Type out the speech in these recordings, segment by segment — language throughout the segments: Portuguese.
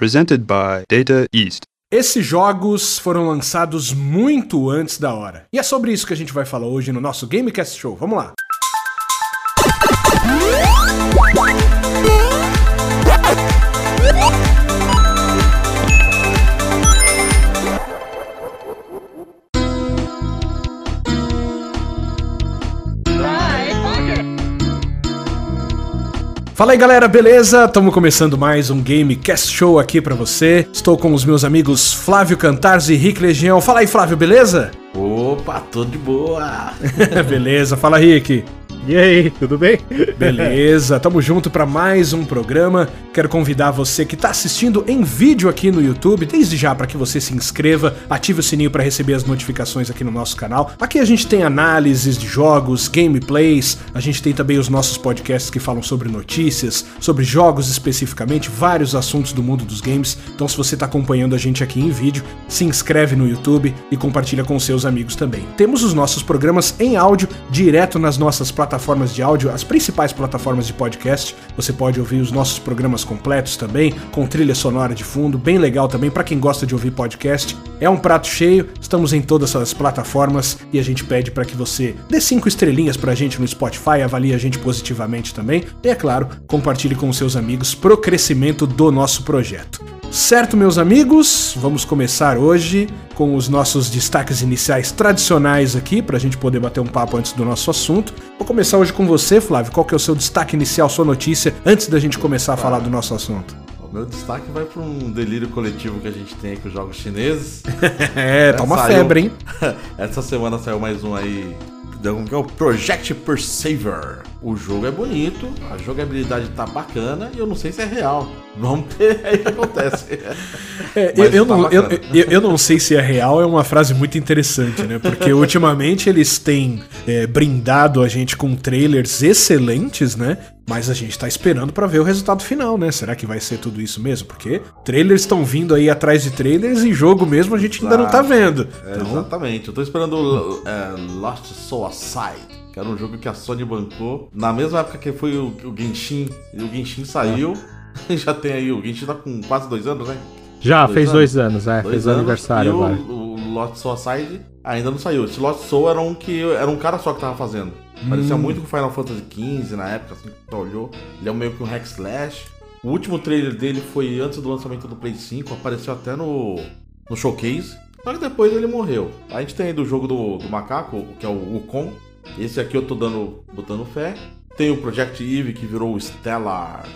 presented by Data East. Esses jogos foram lançados muito antes da hora. E é sobre isso que a gente vai falar hoje no nosso Gamecast Show. Vamos lá. Fala aí galera, beleza? Estamos começando mais um Gamecast Show aqui pra você. Estou com os meus amigos Flávio Cantarzi e Rick Legião. Fala aí, Flávio, beleza? Opa, tudo de boa! beleza, fala Rick. E aí, tudo bem? Beleza, tamo junto para mais um programa. Quero convidar você que tá assistindo em vídeo aqui no YouTube, desde já para que você se inscreva, ative o sininho para receber as notificações aqui no nosso canal. Aqui a gente tem análises de jogos, gameplays, a gente tem também os nossos podcasts que falam sobre notícias, sobre jogos especificamente, vários assuntos do mundo dos games. Então se você tá acompanhando a gente aqui em vídeo, se inscreve no YouTube e compartilha com seus amigos também. Temos os nossos programas em áudio direto nas nossas plataformas plataformas de áudio, as principais plataformas de podcast. Você pode ouvir os nossos programas completos também, com trilha sonora de fundo, bem legal também para quem gosta de ouvir podcast. É um prato cheio, estamos em todas as plataformas e a gente pede para que você dê cinco estrelinhas pra gente no Spotify, avalie a gente positivamente também e, é claro, compartilhe com seus amigos pro crescimento do nosso projeto. Certo, meus amigos, vamos começar hoje com os nossos destaques iniciais tradicionais aqui, para a gente poder bater um papo antes do nosso assunto. Vou começar hoje com você, Flávio. Qual que é o seu destaque inicial, sua notícia, antes da gente começar a falar do nosso assunto? O meu destaque vai para um delírio coletivo que a gente tem com os jogos chineses. é, tá uma saiu... febre, hein? Essa semana saiu mais um aí que é o Project Persever. O jogo é bonito, a jogabilidade tá bacana e eu não sei se é real. Vamos ver aí o que acontece. É, eu, eu, tá não, eu, eu, eu, não sei se é real, é uma frase muito interessante, né? Porque ultimamente eles têm é, brindado a gente com trailers excelentes, né? Mas a gente tá esperando para ver o resultado final, né? Será que vai ser tudo isso mesmo? Porque trailers estão vindo aí atrás de trailers e jogo mesmo a gente ainda não tá vendo. É, então... Exatamente. Eu tô esperando uh, Lost Soul Aside que era um jogo que a Sony bancou. Na mesma época que foi o, o Genshin, e o Genshin saiu. Já tem aí, o Genshin tá com quase dois anos, né? Já, dois fez anos? dois anos, é, dois fez anos, aniversário e agora. O, o Lost Soul Aside ainda não saiu. Esse Lost Soul era um que era um cara só que tava fazendo. Parecia hum. muito com Final Fantasy XV na época, assim, que olhou. Ele é meio que um hack slash. O último trailer dele foi antes do lançamento do Play 5, apareceu até no, no showcase. Só que depois ele morreu. A gente tem aí do jogo do, do macaco, que é o Wukong. Esse aqui eu tô dando, botando fé. Tem o Project Eve que virou o Stellar.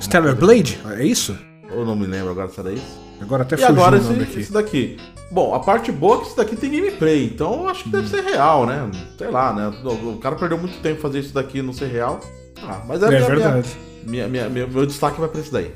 Stellar Blade? É isso? Eu não me lembro agora se era isso. Agora até e agora esse, esse, daqui. Bom, a parte boa é que esse daqui tem gameplay, então eu acho que deve ser real, né? Sei lá, né? O cara perdeu muito tempo fazer isso daqui não ser real. Ah, mas é, é minha, verdade. Minha, minha, minha, meu destaque vai pra esse daí.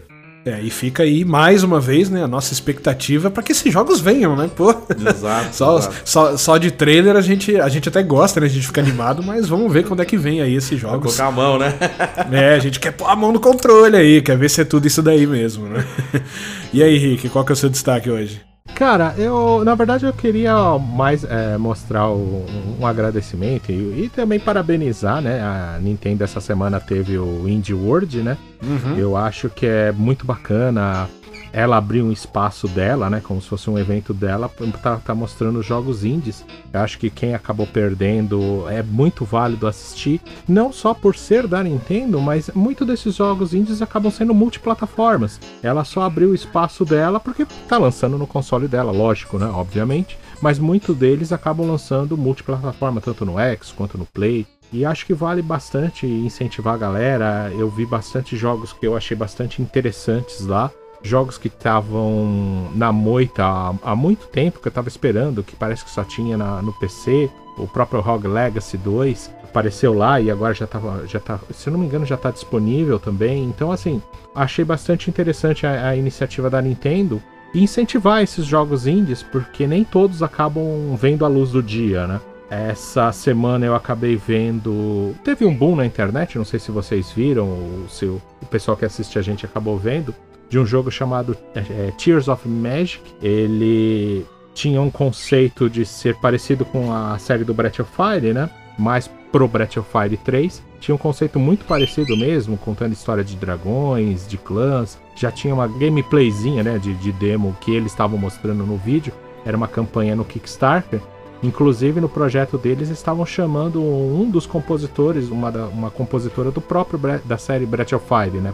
É, e fica aí mais uma vez, né, a nossa expectativa para que esses jogos venham, né? Pô. Exato, só, exato. Só, só de trailer a gente, a gente até gosta, né? A gente fica animado, mas vamos ver quando é que vem aí esses jogos. Vai colocar a mão, né? É, a gente quer pôr a mão no controle aí, quer ver se é tudo isso daí mesmo, né? E aí, Rick, qual que é o seu destaque hoje? Cara, eu na verdade eu queria mais é, mostrar o, um agradecimento e, e, também parabenizar, né? A Nintendo essa semana teve o Indie World, né? Uhum. Eu acho que é muito bacana ela abrir um espaço dela, né? Como se fosse um evento dela, tá, tá mostrando jogos indies. Eu acho que quem acabou perdendo é muito válido assistir, não só por ser da Nintendo, mas muito desses jogos indies acabam sendo multiplataformas. Ela só abriu o espaço dela porque tá lançando no console dela, lógico, né? Obviamente. Mas muitos deles acabam lançando multiplataforma, tanto no X quanto no Play. E acho que vale bastante incentivar a galera. Eu vi bastante jogos que eu achei bastante interessantes lá jogos que estavam na moita há, há, muito tempo, que eu tava esperando, que parece que só tinha na, no PC. O próprio Rogue Legacy 2 apareceu lá e agora já tava, já tá, se eu não me engano, já tá disponível também. Então, assim, achei bastante interessante a, a iniciativa da Nintendo incentivar esses jogos indies, porque nem todos acabam vendo a luz do dia, né? Essa semana eu acabei vendo. Teve um boom na internet, não sei se vocês viram, ou se o pessoal que assiste a gente acabou vendo, de um jogo chamado é, Tears of Magic. Ele tinha um conceito de ser parecido com a série do Breath of Fire, né? Mas pro Breath of Fire 3 tinha um conceito muito parecido mesmo, contando história de dragões, de clãs, já tinha uma gameplayzinha, né, de, de demo que eles estavam mostrando no vídeo. Era uma campanha no Kickstarter. Inclusive no projeto deles estavam chamando um dos compositores, uma, da, uma compositora do próprio da série Breath of Fire, né,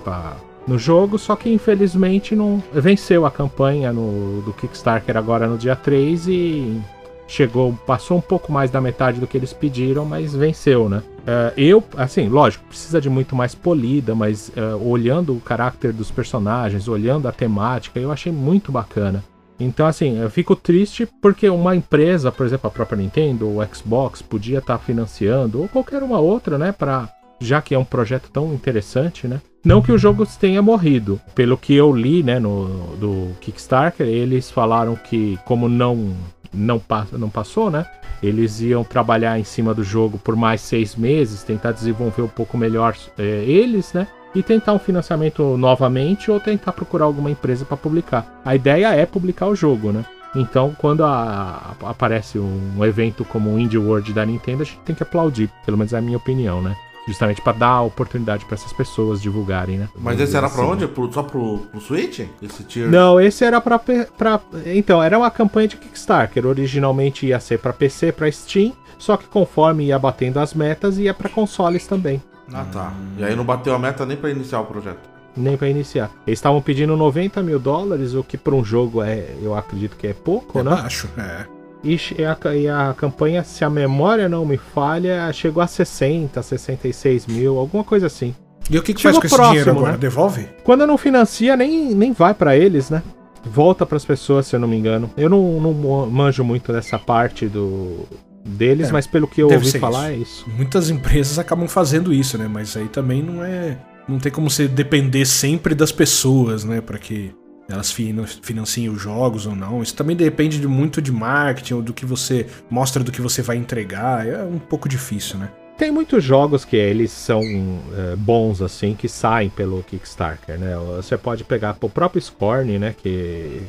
no jogo, só que infelizmente não venceu a campanha no, do Kickstarter agora no dia 3 e chegou, passou um pouco mais da metade do que eles pediram, mas venceu, né? Uh, eu, assim, lógico, precisa de muito mais polida, mas uh, olhando o caráter dos personagens, olhando a temática, eu achei muito bacana. Então, assim, eu fico triste porque uma empresa, por exemplo, a própria Nintendo, o Xbox, podia estar tá financiando, ou qualquer uma outra, né, para já que é um projeto tão interessante, né? Não que o jogo tenha morrido. Pelo que eu li, né, no do Kickstarter, eles falaram que como não não, não passou, né? Eles iam trabalhar em cima do jogo por mais seis meses, tentar desenvolver um pouco melhor é, eles, né? E tentar um financiamento novamente ou tentar procurar alguma empresa para publicar. A ideia é publicar o jogo, né? Então, quando a, a, aparece um evento como o Indie World da Nintendo, a gente tem que aplaudir, pelo menos é a minha opinião, né? Justamente para dar oportunidade para essas pessoas divulgarem, né? Mas esse era para assim. onde? Pro, só pro, pro Switch? Esse tier? Não, esse era para pra. Então, era uma campanha de Kickstarter. Originalmente ia ser para PC, para Steam. Só que conforme ia batendo as metas, ia para consoles também. Ah, tá. E aí não bateu a meta nem para iniciar o projeto? Nem para iniciar. Eles estavam pedindo 90 mil dólares, o que para um jogo é, eu acredito que é pouco, é né? Baixo, é. E a, e a campanha, se a memória não me falha, chegou a 60, 66 mil, alguma coisa assim. E o que, que faz com esse próximo, dinheiro agora? Né? Devolve? Quando não financia, nem, nem vai para eles, né? Volta para as pessoas, se eu não me engano. Eu não, não manjo muito dessa parte do deles, é, mas pelo que eu ouvi falar isso. é isso. Muitas empresas acabam fazendo isso, né? Mas aí também não é, não tem como você depender sempre das pessoas, né, para que elas financiam os jogos ou não. Isso também depende de muito de marketing, ou do que você mostra do que você vai entregar. É um pouco difícil, né? Tem muitos jogos que eles são é, bons, assim, que saem pelo Kickstarter, né? Você pode pegar o próprio Scorn, né? Que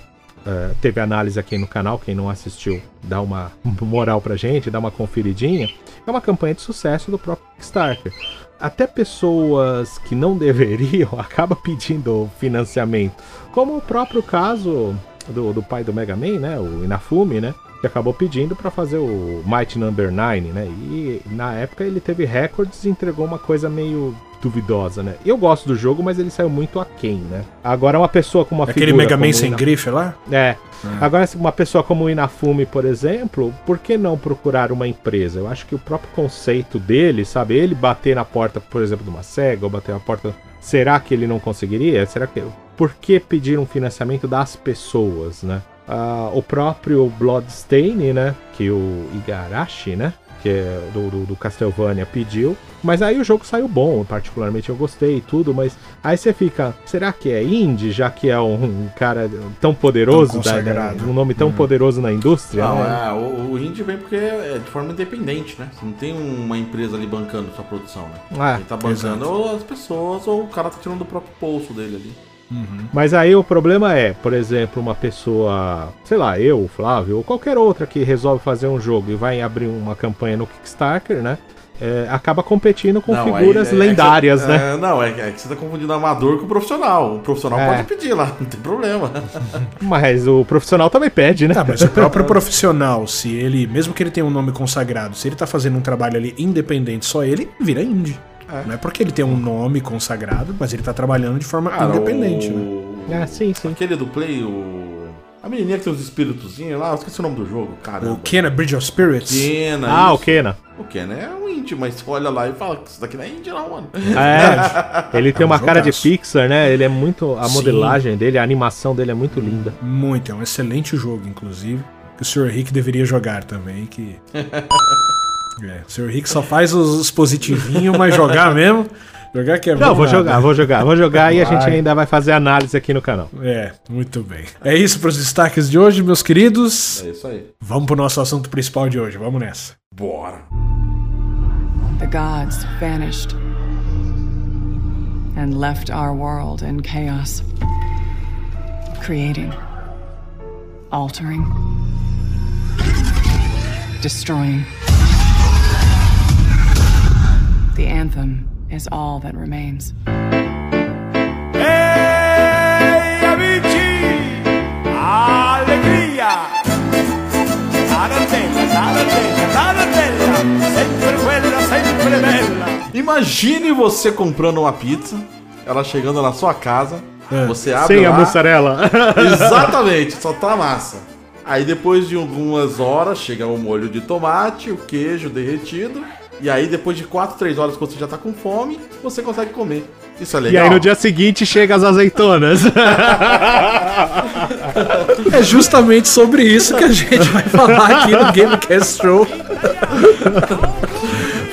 é, teve análise aqui no canal, quem não assistiu, dá uma moral pra gente, dá uma conferidinha. É uma campanha de sucesso do próprio Kickstarter até pessoas que não deveriam acabam pedindo financiamento. Como o próprio caso do, do pai do Mega Man, né? O Inafumi, né? Que acabou pedindo para fazer o Might Number 9, né? E na época ele teve recordes e entregou uma coisa meio duvidosa, né? Eu gosto do jogo, mas ele saiu muito aquém, né? Agora uma pessoa com uma Aquele Mega Man sem grife lá? É. Ah. Agora, uma pessoa como o Inafumi, por exemplo, por que não procurar uma empresa? Eu acho que o próprio conceito dele, sabe? Ele bater na porta, por exemplo, de uma SEGA, ou bater na porta. Será que ele não conseguiria? Será que. Por que pedir um financiamento das pessoas, né? Uh, o próprio Bloodstain, né? Que o Igarashi, né? Que é do, do, do, Castlevania pediu. Mas aí o jogo saiu bom, particularmente eu gostei e tudo, mas aí você fica, será que é indie, já que é um, cara tão poderoso, tão da, um nome tão uhum. poderoso na indústria? Não, né? é, o, o, indie vem porque é de forma independente, né? Você não tem uma empresa ali bancando sua produção, né? Ele tá bancando ou as pessoas ou o cara tá tirando do próprio bolso dele ali. Uhum. Mas aí o problema é, por exemplo, uma pessoa, sei lá, eu, o Flávio, ou qualquer outra que resolve fazer um jogo e vai abrir uma campanha no Kickstarter, né? É, acaba competindo com não, figuras é, é, lendárias, é né? não, é, é, que você tá confundindo amador com o profissional. O profissional é. pode pedir lá, não tem problema. Mas o profissional também pede, né? Tá, mas o próprio profissional, se ele, mesmo que ele tenha um nome consagrado, se ele tá fazendo um trabalho ali independente, só ele, vira indie. É. Não é porque ele tem um nome consagrado, mas ele tá trabalhando de forma Cara, independente, o... né? Ah, sim, sim. Aquele do Play, o. A menininha que tem os espíritozinhos lá, eu esqueci o nome do jogo, cara. O Kena Bridge of Spirits? Kena. Ah, isso. o Kena. O Kena é um indie, mas olha lá e fala que isso daqui não é indie, não, mano. É, ele tem é um uma cara de Pixar, né? Ele é muito. A modelagem Sim. dele, a animação dele é muito linda. Muito, é um excelente jogo, inclusive. Que o Sr. Rick deveria jogar também, que. É, o Sr. Rick só faz os positivinhos, mas jogar mesmo. Jogar que é Não, vou nada. jogar, vou jogar, vou jogar e a gente ainda vai fazer análise aqui no canal. É, muito bem. É isso para os destaques de hoje, meus queridos. É isso aí. Vamos pro nosso assunto principal de hoje, vamos nessa. Bora. The gods vanished and left our world in chaos, creating, altering, destroying. The anthem is all that remains. Hey, amici! Allegria! Sempre sempre! Imagine você comprando uma pizza, ela chegando na sua casa, é. você abre Sem lá, a mussarela. Exatamente, só tá a massa. Aí depois de algumas horas chega o molho de tomate, o queijo derretido e aí depois de 4, 3 horas que você já tá com fome, você consegue comer. Isso é E legal. aí no dia seguinte chega as azeitonas. É justamente sobre isso que a gente vai falar aqui no Gamecast Show.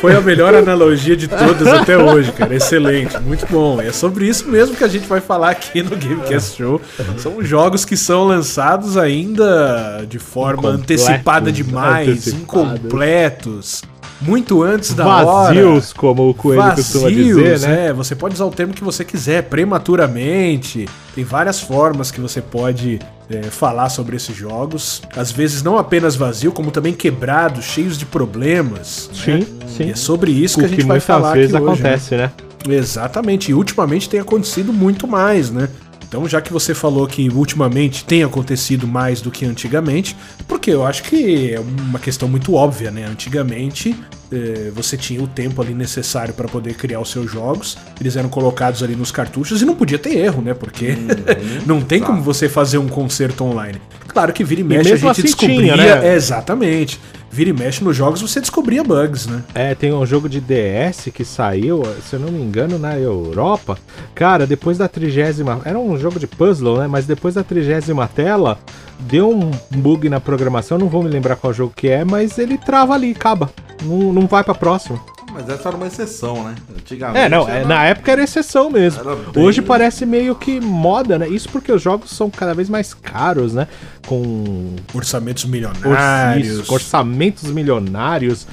Foi a melhor analogia de todas até hoje, cara. Excelente, muito bom. É sobre isso mesmo que a gente vai falar aqui no Gamecast Show. São jogos que são lançados ainda de forma antecipada demais, incompletos, muito antes da hora. Vazios, como o Coelho costuma Vazios, dizer, né? é, você pode usar o termo que você quiser, prematuramente. Tem várias formas que você pode é, falar sobre esses jogos. Às vezes não apenas vazio, como também quebrados, cheios de problemas. né? Sim, sim. E é sobre isso O que a gente vai muitas falar vezes aqui hoje. né? acontece, né? Exatamente, e ultimamente tem acontecido muito mais, né? Então, já que você falou que ultimamente tem acontecido mais do que antigamente, porque eu acho que é uma questão muito óbvia, né? Antigamente eh, você tinha o tempo ali necessário para poder criar os seus jogos, eles eram colocados ali nos cartuchos e não podia ter erro, né? Porque não tem como você fazer um concerto online. Claro que vira e mexe a mesmo gente assim descobria. tinha, né? É, exatamente. Vira e mexe nos jogos você descobria bugs, né? É, tem um jogo de DS que saiu, se eu não me engano, na Europa. Cara, depois da trigésima. Era um jogo de puzzle, né? Mas depois da trigésima tela, deu um bug na programação. Não vou me lembrar qual jogo que é, mas ele trava ali, acaba. Não, não vai pra próxima. Mas essa era uma exceção, né? Antigamente. É, não, era- é, na época era exceção mesmo. Era bem- Hoje parece meio que moda, né? Isso porque os jogos são cada vez mais caros, né? Com Orçamentos milionários. orçamentos milionários,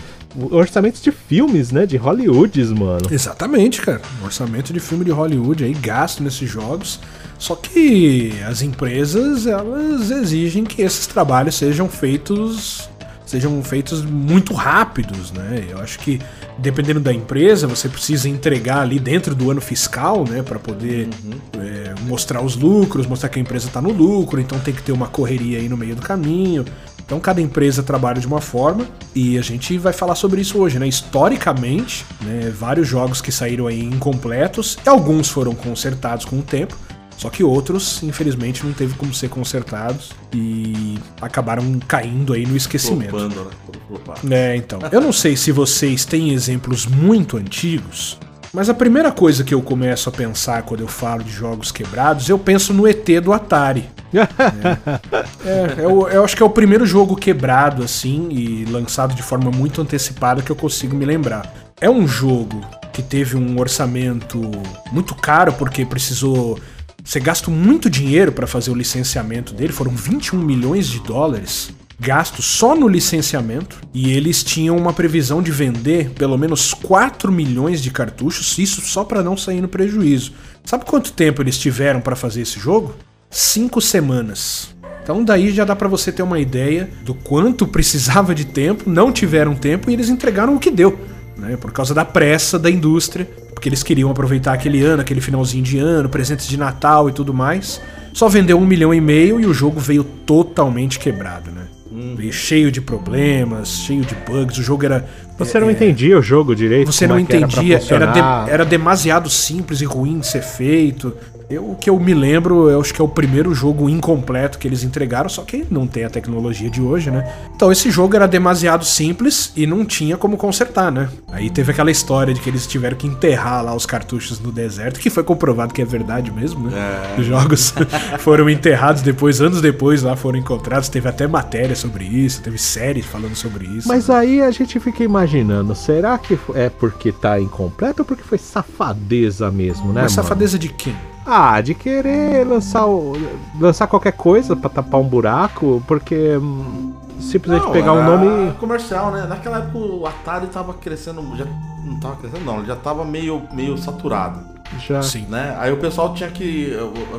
orçamentos de filmes, né? De Hollywoods, mano. Exatamente, cara. Orçamento de filme de Hollywood aí, gasto nesses jogos. Só que as empresas, elas exigem que esses trabalhos sejam feitos sejam feitos muito rápidos, né? Eu acho que dependendo da empresa, você precisa entregar ali dentro do ano fiscal, né, para poder é, mostrar os lucros, mostrar que a empresa está no lucro, então tem que ter uma correria aí no meio do caminho. Então cada empresa trabalha de uma forma e a gente vai falar sobre isso hoje, né? Historicamente, né, vários jogos que saíram aí incompletos, e alguns foram consertados com o tempo, só que outros, infelizmente, não teve como ser consertados e acabaram caindo aí no esquecimento. Flopando, né? É, então. Eu não sei se vocês têm exemplos muito antigos, mas a primeira coisa que eu começo a pensar quando eu falo de jogos quebrados, eu penso no ET do Atari. É, eu, eu acho que é o primeiro jogo quebrado, assim, e lançado de forma muito antecipada que eu consigo me lembrar. É um jogo que teve um orçamento muito caro, porque precisou. Você gasta muito dinheiro para fazer o licenciamento dele, foram 21 milhões de dólares gastos só no licenciamento e eles tinham uma previsão de vender pelo menos 4 milhões de cartuchos, isso só para não sair no prejuízo. Sabe quanto tempo eles tiveram para fazer esse jogo? Cinco semanas. Então daí já dá para você ter uma ideia do quanto precisava de tempo, não tiveram tempo e eles entregaram o que deu, né? Por causa da pressa da indústria, porque eles queriam aproveitar aquele ano, aquele finalzinho de ano, presentes de Natal e tudo mais. Só vendeu um milhão e meio e o jogo veio totalmente quebrado, né? Veio cheio de problemas, cheio de bugs. O jogo era. Você não entendia o jogo direito? Você como não é que era entendia, era, de- era demasiado simples e ruim de ser feito. Eu, o que eu me lembro, eu acho que é o primeiro jogo incompleto que eles entregaram, só que não tem a tecnologia de hoje, né? Então esse jogo era demasiado simples e não tinha como consertar, né? Aí teve aquela história de que eles tiveram que enterrar lá os cartuchos no deserto, que foi comprovado que é verdade mesmo, né? Os jogos foram enterrados depois, anos depois lá foram encontrados. Teve até matéria sobre isso, teve série falando sobre isso. Mas aí a gente fica imaginando, será que é porque tá incompleto ou porque foi safadeza mesmo, né? Mas mano? safadeza de quem? Ah, de querer lançar o, lançar qualquer coisa pra tapar um buraco, porque hum, simplesmente Não, pegar um nome. comercial, né? Naquela época o Atari tava crescendo, já não tava crescendo não, ele já tava meio, meio saturado, Já. Sim. né? Aí o pessoal tinha que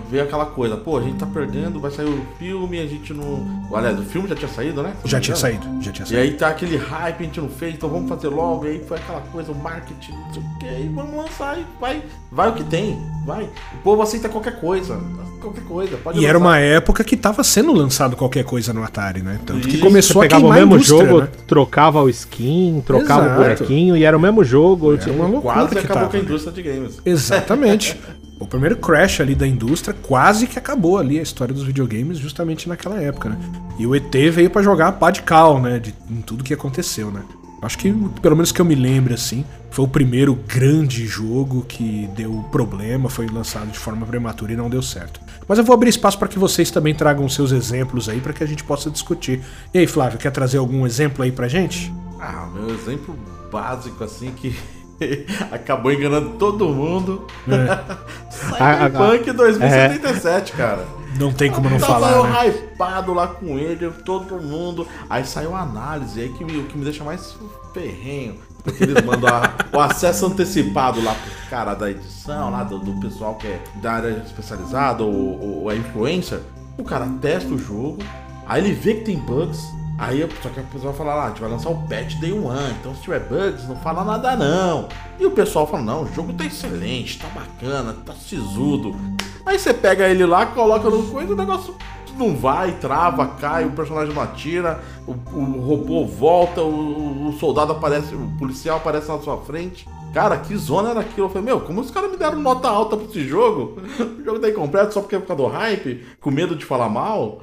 ver aquela coisa, pô, a gente tá perdendo, vai sair o filme, a gente não... Aliás, o filme já tinha saído, né? Já tinha saído, já tinha E saído. aí tá aquele hype, a gente não fez, então vamos fazer logo, e aí foi aquela coisa, o marketing, não sei o que, e vamos lançar e vai, vai o que tem. Vai. O povo aceita qualquer coisa. Qualquer coisa. Pode E era lançar. uma época que tava sendo lançado qualquer coisa no Atari, né? Tanto que Isso, começou a pegava o mesmo jogo, né? trocava o skin, trocava Exato. o bonequinho e era o mesmo jogo. uma loucura Quase que acabou tava, com a né? indústria de games. Exatamente. O primeiro crash ali da indústria quase que acabou ali a história dos videogames justamente naquela época, né? E o ET veio pra jogar a pá de cal, né? De, em tudo que aconteceu, né? Acho que, pelo menos que eu me lembre, assim, foi o primeiro grande jogo que deu problema, foi lançado de forma prematura e não deu certo. Mas eu vou abrir espaço para que vocês também tragam seus exemplos aí para que a gente possa discutir. E aí, Flávio, quer trazer algum exemplo aí pra gente? Ah, meu exemplo básico, assim, que acabou enganando todo mundo. A- Cyberpunk 2077, cara. Não tem como não Tava falar, eu né? hypado lá com ele, todo mundo. Aí saiu a análise, aí que me, o que me deixa mais ferrenho. Porque eles mandam a- o acesso antecipado lá pro cara da edição, lá do, do pessoal que é da área especializada, ou, ou é influencer. O cara testa o jogo, aí ele vê que tem bugs. Aí só que a pessoa vai falar lá, a gente vai lançar o patch day one, então se tiver bugs, não fala nada não. E o pessoal fala, não, o jogo tá excelente, tá bacana, tá sisudo. Aí você pega ele lá, coloca no coisa, o negócio não vai, trava, cai, o personagem não atira, o, o robô volta, o, o soldado aparece, o policial aparece na sua frente. Cara, que zona era aquilo? Eu falei, meu, como os caras me deram nota alta pra esse jogo? O jogo tá incompleto só porque é por causa do hype? Com medo de falar mal?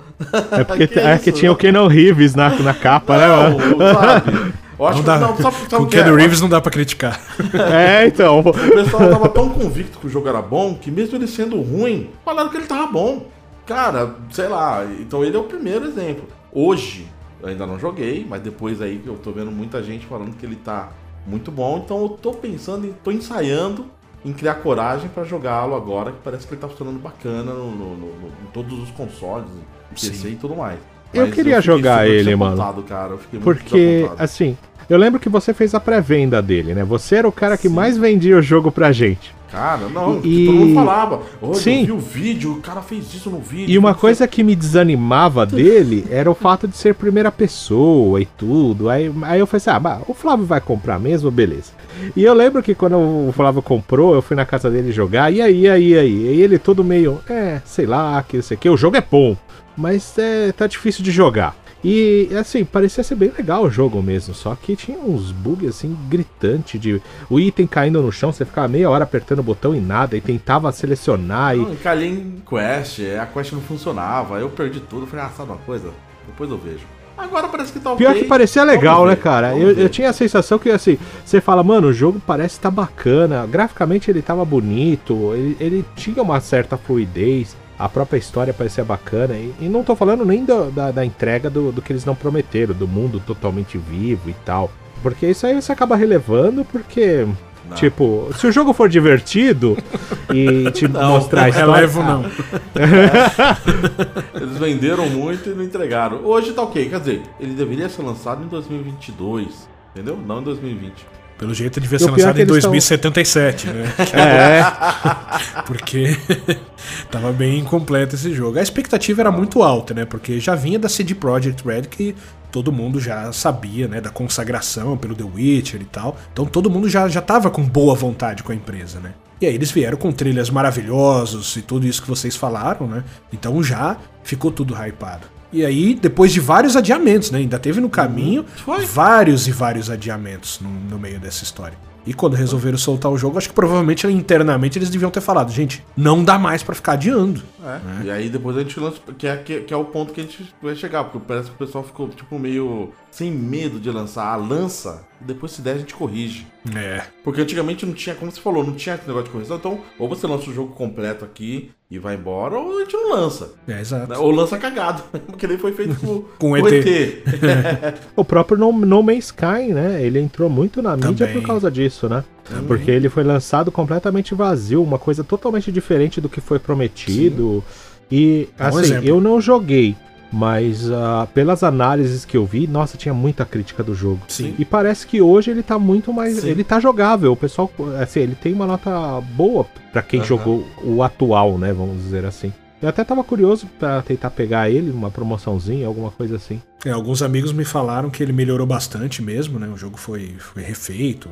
É porque Que é que isso? tinha o Keanu Reeves na, na capa, né, mano? Não, sabe? Eu acho Não que dá. não, sabe, sabe Com o que é? Keanu Reeves não dá pra criticar. É, então. O pessoal tava tão convicto que o jogo era bom que mesmo ele sendo ruim, falaram que ele tava bom. Cara, sei lá, então ele é o primeiro exemplo. Hoje, eu ainda não joguei, mas depois aí eu tô vendo muita gente falando que ele tá muito bom, então eu tô pensando e tô ensaiando em criar coragem pra jogá-lo agora, que parece que ele tá funcionando bacana no, no- no- em todos os consoles, PC Sim. e tudo mais. Eu Mas queria fiquei jogar ele, mano. Cara. Eu fiquei muito Porque, assim, eu lembro que você fez a pré-venda dele, né? Você era o cara que Sim. mais vendia o jogo pra gente. Cara, não, E- todo mundo falava. Sim. eu vi o vídeo, o cara fez isso no vídeo. E uma sei coisa que me desanimava dele era o fato de ser primeira pessoa e tudo. Aí, aí eu falei assim: ah, bah, o Flávio vai comprar mesmo, beleza. E eu lembro que quando o Flávio comprou, eu fui na casa dele jogar, e aí, aí, aí. E ele todo meio, é, sei lá, que isso aqui. O jogo é bom, mas é, tá difícil de jogar. E assim, parecia ser bem legal o jogo mesmo, só que tinha uns bugs assim gritantes de o item caindo no chão, você ficava meia hora apertando o botão e nada, e tentava selecionar e Não, encalhei em quest, a quest não funcionava, eu perdi tudo, falei, ah, sabe uma coisa? Depois eu vejo. Agora parece que tá ok. Pior que parecia legal, Vamos né, ver, cara? Eu, ver. eu tinha a sensação que, assim, você fala, mano, o jogo parece estar bacana. Graficamente ele tava bonito, ele, ele tinha uma certa fluidez, a própria história parecia bacana. E, e não tô falando nem do- da, da entrega do, do que eles não prometeram, do mundo totalmente vivo e tal. Porque isso aí você acaba relevando, porque. Não. Tipo, se o jogo for divertido e te Não, mostrar a Não história. relevo, não. Eles venderam muito e não entregaram. Hoje tá ok, quer dizer, ele deveria ser lançado em 2022, entendeu? Não em 2020. Pelo jeito devia ser pior lançado é que em eles tão- 2077, né? É, Porque tava bem incompleto esse jogo. A expectativa era muito alta, né? Porque já vinha da CD Projekt Red que todo mundo já sabia, né? Da consagração pelo The Witcher e tal. Então todo mundo já, já tava com boa vontade com a empresa, né? E aí eles vieram com trilhas maravilhosos e tudo isso que vocês falaram, né? Então já ficou tudo hypado. E aí, depois de vários adiamentos, né? Ainda teve no caminho Foi. vários e vários adiamentos no, no meio dessa história. E quando resolveram soltar o jogo, acho que provavelmente internamente eles deviam ter falado, gente, não dá mais pra ficar adiando. É. E aí depois a gente lança, que é, que, que é o ponto que a gente vai chegar, porque parece que o pessoal ficou, tipo, meio sem medo de lançar. Ah, lança, e depois se der a gente corrige. É. Porque antigamente não tinha, como você falou, não tinha esse negócio de correção. Então, ou você lança o jogo completo aqui e vai embora, ou a gente não lança. É, exato. Ou lança cagado, porque nem foi feito com, Com o ET. ET. O próprio No, no Man's Sky, né? Ele entrou muito na mídia Também. por causa disso, né? Porque ele foi lançado completamente vazio, uma coisa totalmente diferente do que foi prometido. E, Dá um assim, exemplo. eu não joguei, mas ah, pelas análises que eu vi, nossa, tinha muita crítica do jogo. Sim. E parece que hoje ele tá muito mais. Sim. Ele tá jogável. O pessoal, assim, ele tem uma nota boa pra quem jogou o atual, né? Vamos dizer assim. Eu até tava curioso pra tentar pegar ele numa promoçãozinha, alguma coisa assim. É, alguns amigos me falaram que ele melhorou bastante mesmo, né? O jogo foi, foi refeito,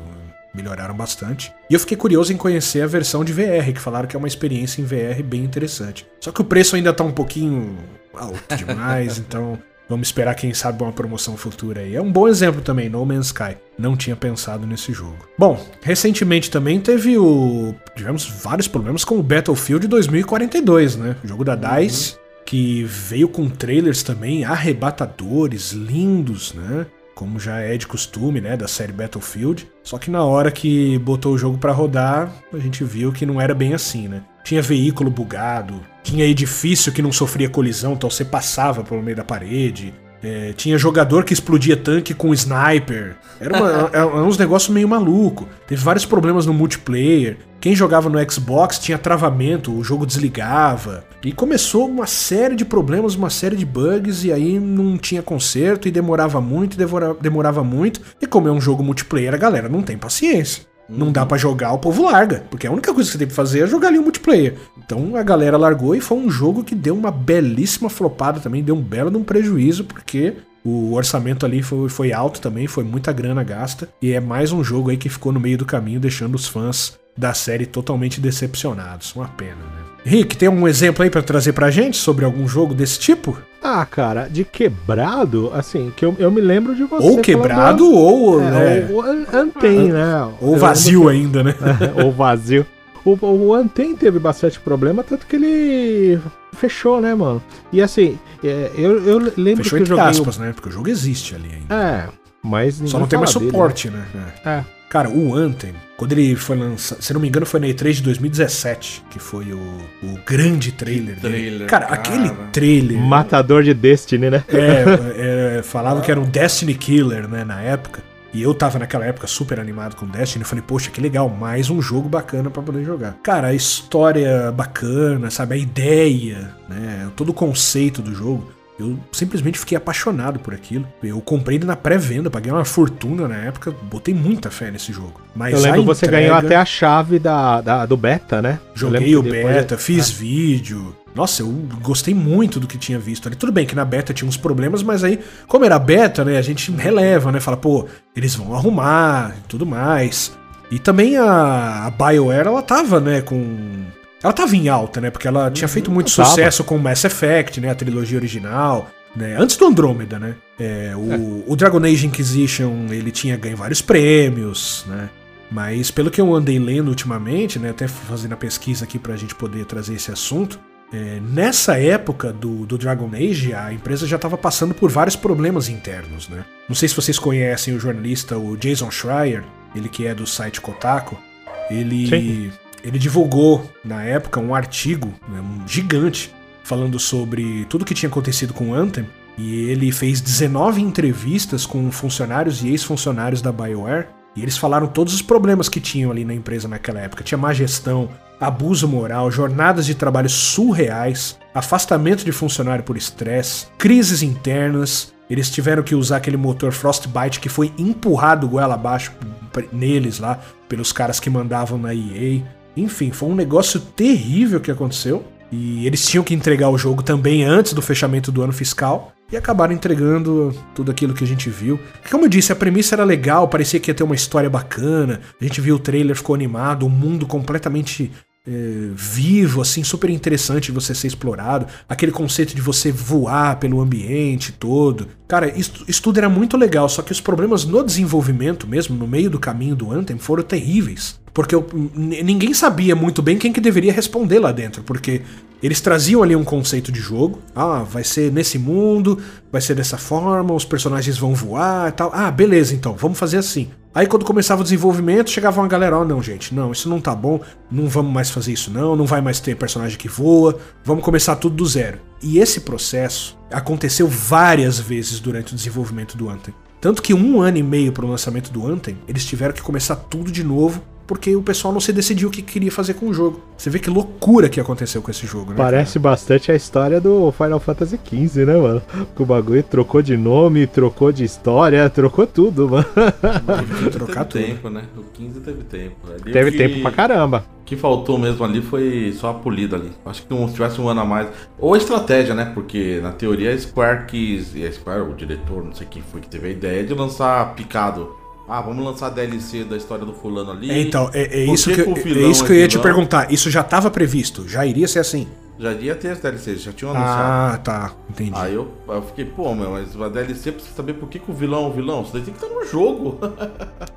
melhoraram bastante. E eu fiquei curioso em conhecer a versão de VR, que falaram que é uma experiência em VR bem interessante. Só que o preço ainda tá um pouquinho alto demais, então vamos esperar, quem sabe, uma promoção futura aí. É um bom exemplo também, No Man's Sky. Não tinha pensado nesse jogo. Bom, recentemente também teve o. Tivemos vários problemas com o Battlefield 2042, né? O jogo da DICE. Que veio com trailers também arrebatadores, lindos, né? como já é de costume, né, da série Battlefield. Só que na hora que botou o jogo para rodar, a gente viu que não era bem assim, né? Tinha veículo bugado, tinha edifício que não sofria colisão, então você passava pelo meio da parede. É, tinha jogador que explodia tanque com sniper. Era, uma, era uns negócios meio maluco. Teve vários problemas no multiplayer. Quem jogava no Xbox tinha travamento, o jogo desligava. E começou uma série de problemas, uma série de bugs, e aí não tinha conserto, e demorava muito, e demorava, demorava muito. E como é um jogo multiplayer, a galera não tem paciência. Não dá para jogar, o povo larga. Porque a única coisa que você tem que fazer é jogar ali um multiplayer. Então a galera largou e foi um jogo que deu uma belíssima flopada também, deu um belo de um prejuízo, porque o orçamento ali foi, foi alto também, foi muita grana gasta. E é mais um jogo aí que ficou no meio do caminho, deixando os fãs da série totalmente decepcionados. Uma pena, né? Rick, tem um exemplo aí para trazer pra gente sobre algum jogo desse tipo? Ah, cara, de quebrado, assim, que eu, eu me lembro de você. Ou quebrado, falando, ou. é, né, ou, ou Anthem, né? ou vazio lembro ainda, né? que- ou vazio. O, o Anthem teve bastante problema, tanto que ele fechou, né, mano? E assim, é, eu, eu lembro Fechou que eu entre o- aspas, né? Porque o jogo existe ali ainda. É, mas. Só não tem mais fala dele, suporte, né? É. né? É. Cara, o Anthem, quando ele foi lançado, se não me engano, foi na E3 de 2017, que foi o, o grande trailer. Que dele. trailer, cara, cara. aquele trailer. Matador de Destiny, né? É, é, falavam que era um Destiny Killer, né, na época. E eu tava naquela época super animado com Destiny. Eu falei, poxa, que legal, mais um jogo bacana pra poder jogar. Cara, a história bacana, sabe? A ideia, né? Todo o conceito do jogo. Eu simplesmente fiquei apaixonado por aquilo. Eu comprei ele na pré-venda, paguei uma fortuna na época, botei muita fé nesse jogo. Mas Eu lembro você entrega- ganhou até a chave da, da- do beta, né? Joguei o beta, fiz vídeo. Nossa, eu gostei muito do que tinha visto ali. Tudo bem que na beta tinha uns problemas, mas aí, como era beta, né, a gente releva, né? Fala, pô, eles vão arrumar e tudo mais. E também a, a BioWare, ela tava, né, com. Ela tava em alta, né? Porque ela tinha feito muito tava. sucesso com o Mass Effect, né? A trilogia original. Né? Antes do Andrômeda, né? É, o, o Dragon Age Inquisition, ele tinha ganho vários prêmios, né? Mas pelo que eu andei lendo ultimamente, né, até fazendo a pesquisa aqui pra gente poder trazer esse assunto, é, nessa época do, do Dragon Age, a empresa já estava passando por vários problemas internos, né? Não sei se vocês conhecem o jornalista, o Jason Schreier, ele que é do site Kotaku, ele, Sim. Ele divulgou na época um artigo, né, um gigante, falando sobre tudo que tinha acontecido com o Anthem, e ele fez 19 entrevistas com funcionários e ex-funcionários da BioWare, e eles falaram todos os problemas que tinham ali na empresa naquela época. Tinha má gestão, abuso moral, jornadas de trabalho surreais, afastamento de funcionário por estresse, crises internas. Eles tiveram que usar aquele motor Frostbite que foi empurrado goela abaixo p- neles lá, pelos caras que mandavam na EA. Enfim, foi um negócio terrível que aconteceu. E eles tinham que entregar o jogo também antes do fechamento do ano fiscal. E acabaram entregando tudo aquilo que a gente viu. Como eu disse, a premissa era legal, parecia que ia ter uma história bacana. A gente viu o trailer, ficou animado, um mundo completamente é, vivo, assim, super interessante você ser explorado. Aquele conceito de você voar pelo ambiente todo. Cara, isso, isso tudo era muito legal, só que os problemas no desenvolvimento mesmo, no meio do caminho do Anthem, foram terríveis. Porque eu- ninguém sabia muito bem quem que deveria responder lá dentro, porque eles traziam ali um conceito de jogo. Ah, vai ser nesse mundo, vai ser dessa forma, os personagens vão voar e tal. Ah, beleza, então, vamos fazer assim. Aí quando começava o desenvolvimento, chegava uma galera, ó, não, gente, não, isso não tá bom, não vamos mais fazer isso não, não vai mais ter personagem que voa, vamos começar tudo do zero. E esse processo aconteceu várias vezes durante o desenvolvimento do Anthem. Tanto que um ano e meio pro lançamento do Anthem, eles tiveram que começar tudo de novo, porque o pessoal não se decidiu o que queria fazer com o jogo. Você vê que loucura que aconteceu com esse jogo, né? Parece bastante a história do Final Fantasy XV, né, mano? Que o bagulho trocou de nome, trocou de história, trocou tudo, mano. cara? Teve que trocar teve tudo. tempo, né? O 15 teve tempo. Ali Teve que- tempo pra caramba. O que faltou mesmo ali foi só a polida ali. Acho que se tivesse um ano a mais. Ou a estratégia, né? Porque na teoria a Square quis. E a Square, o diretor, não sei quem foi que teve a ideia de lançar picado ah, vamos lançar a DLC da história do fulano ali. É, então, é, é isso que, é isso que eu ia te perguntar. Isso já estava previsto? Já iria ser assim? Já ia ter as DLCs, já tinham anunciado. Ah, tá. Entendi. Aí eu, eu fiquei, pô, meu, mas a DLC precisa saber por que, que o vilão é o vilão. Isso daí tem que estar no jogo.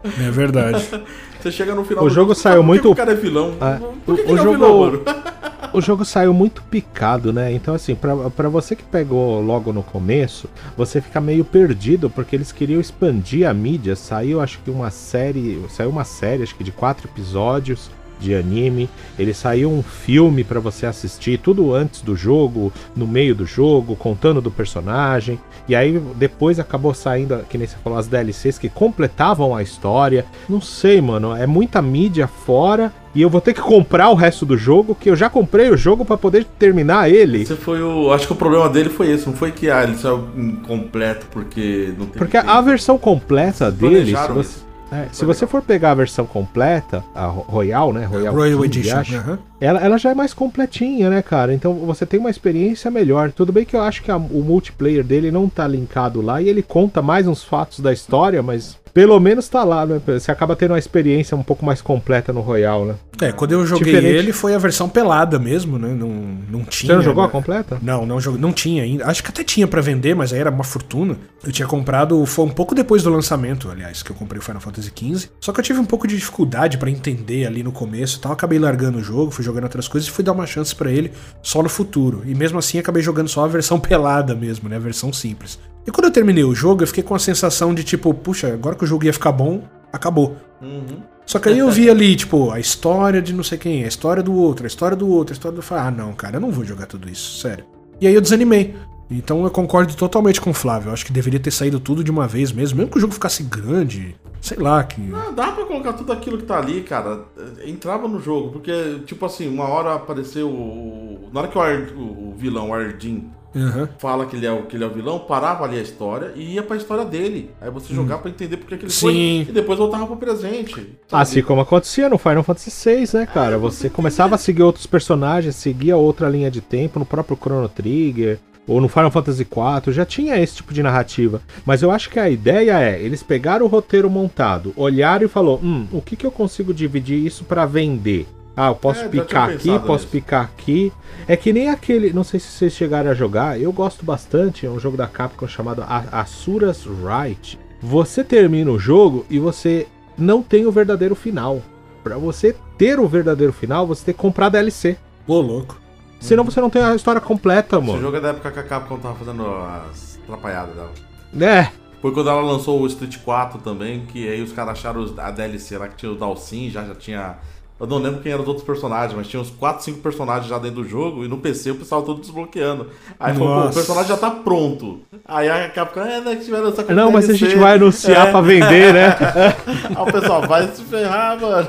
É verdade. Você chega no final O do jogo saiu que muito- o cara é vilão. É, Por que o- que o é jogo- vilão, mano? o jogo saiu muito picado, né? Então, assim, pra, pra você que pegou logo no começo, você fica meio perdido, porque eles queriam expandir a mídia. Saiu, acho que uma série. Saiu uma série, acho que de quatro episódios de anime. Ele saiu um filme pra você assistir, tudo antes do jogo, no meio do jogo, contando do personagem. E aí depois acabou saindo, que nem você falou, as DLCs que completavam a história. Não sei, mano, é muita mídia fora. E eu vou ter que comprar o resto do jogo, que eu já comprei o jogo pra poder terminar ele. Esse foi o. Acho que o problema dele foi esse. Não foi que ah, ele saiu incompleto porque não teve. Porque a tempo. versão completa dele, se você, isso. É, se você for pegar a versão completa, a Ro- Royal, né? Royal, Royal King, Edition. acho, aham. ela, ela já é mais completinha, né, cara? Então você tem uma experiência melhor. Tudo bem que eu acho que a- o multiplayer dele não tá linkado lá e ele conta mais uns fatos da história, mas pelo menos tá lá, né? Você acaba tendo uma experiência um pouco mais completa no Royal, né? É, quando eu joguei Diferente. ele foi a versão pelada mesmo, né? Não, não tinha. Você não jogou a né? completa? Não, não. Não tinha ainda. Acho que até tinha pra vender, mas aí era uma fortuna. Eu tinha comprado, foi um pouco depois do lançamento, aliás, que eu comprei o Final Fantasy XV. Só que eu tive um pouco de dificuldade pra entender ali no começo e tal. Acabei largando o jogo, fui jogando outras coisas e fui dar uma chance pra ele só no futuro. E mesmo assim acabei jogando só a versão pelada mesmo, né? A versão simples. E quando eu terminei o jogo, eu fiquei com a sensação de tipo, puxa, agora que o jogo ia ficar bom, acabou. Uhum. Só que aí eu vi ali, tipo, a história de não sei quem, a história do outro, a história do outro, a história do. Ah, não, cara, eu não vou jogar tudo isso, sério. E aí eu desanimei. Então eu concordo totalmente com o Flávio. Eu acho que deveria ter saído tudo de uma vez mesmo, mesmo que o jogo ficasse grande. Sei lá, que. Ah, dá pra colocar tudo aquilo que tá ali, cara. Entrava no jogo, porque, tipo assim, uma hora apareceu. o- Na hora que o, Ar- o vilão, o Ardin, Aham. fala que ele, é o, que ele é o vilão, parava ali a história e ia pra história dele. Aí você jogava pra entender porque que ele Sim. foi e depois voltava pro presente. sabe? Assim como acontecia no Final Fantasy VI, né, cara? Você começava a seguir outros personagens, seguia outra linha de tempo no próprio Chrono Trigger, ou no Final Fantasy IV, já tinha esse tipo de narrativa. Mas eu acho que a ideia é, eles pegaram o roteiro montado, olharam e falou, hum, o que, que eu consigo dividir isso pra vender? Ah, eu posso É, picar aqui, posso nisso. picar aqui. É que nem aquele, não sei se vocês chegaram a jogar, eu gosto bastante, é um jogo da Capcom chamado A- Asuras Right. Você termina o jogo e você não tem o verdadeiro final. Pra você ter o verdadeiro final, você tem que comprar DLC. Ô, louco. Senão você não tem a história completa, Esse mano. jogo é da época que a Capcom tava fazendo as atrapalhadas dela. É, Foi quando ela lançou o Street 4 também, que aí os caras acharam a DLC lá que tinha o Dalsin, já, já tinha. Eu não lembro quem eram os outros personagens, mas tinha uns 4, 5 personagens já dentro do jogo e no PC o pessoal todo desbloqueando. Aí falou, pô, o personagem já tá pronto. Aí a Capcom, é, né, que tiveram essa com não, mas a gente vai anunciar É. pra vender, né? Aí o pessoal vai se ferrar, mano.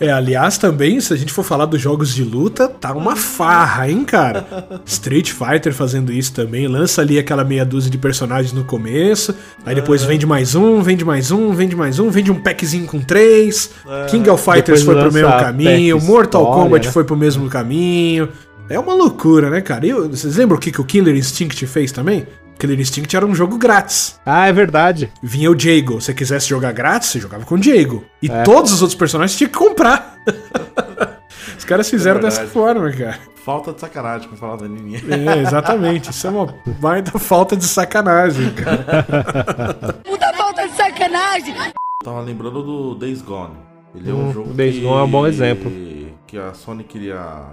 É, aliás, também, se a gente for falar dos jogos de luta, tá uma farra, hein, cara? Street Fighter fazendo isso também, lança ali aquela meia dúzia de personagens no começo, aí depois vende mais um, vende mais um, vende mais um, vende um packzinho com três. King of Fighters Depois foi pro lança mesmo caminho, Mortal história, Kombat né? foi pro mesmo caminho. É uma loucura, né, cara? E vocês lembram o que, que o Killer Instinct fez também? Killer Instinct era um jogo grátis. Ah, é verdade. Vinha o Jago. Se você quisesse jogar grátis, você jogava com o Jago. E É. todos os outros personagens tinha que comprar. Os caras fizeram É dessa forma, cara. Falta de sacanagem com falar da Nininha. É, exatamente. Isso é uma baita falta de sacanagem, cara. Puta falta de sacanagem! Tava lembrando do Days Gone. Ele é Hum, um jogo o Days que... Gone é um bom exemplo. Que a Sony queria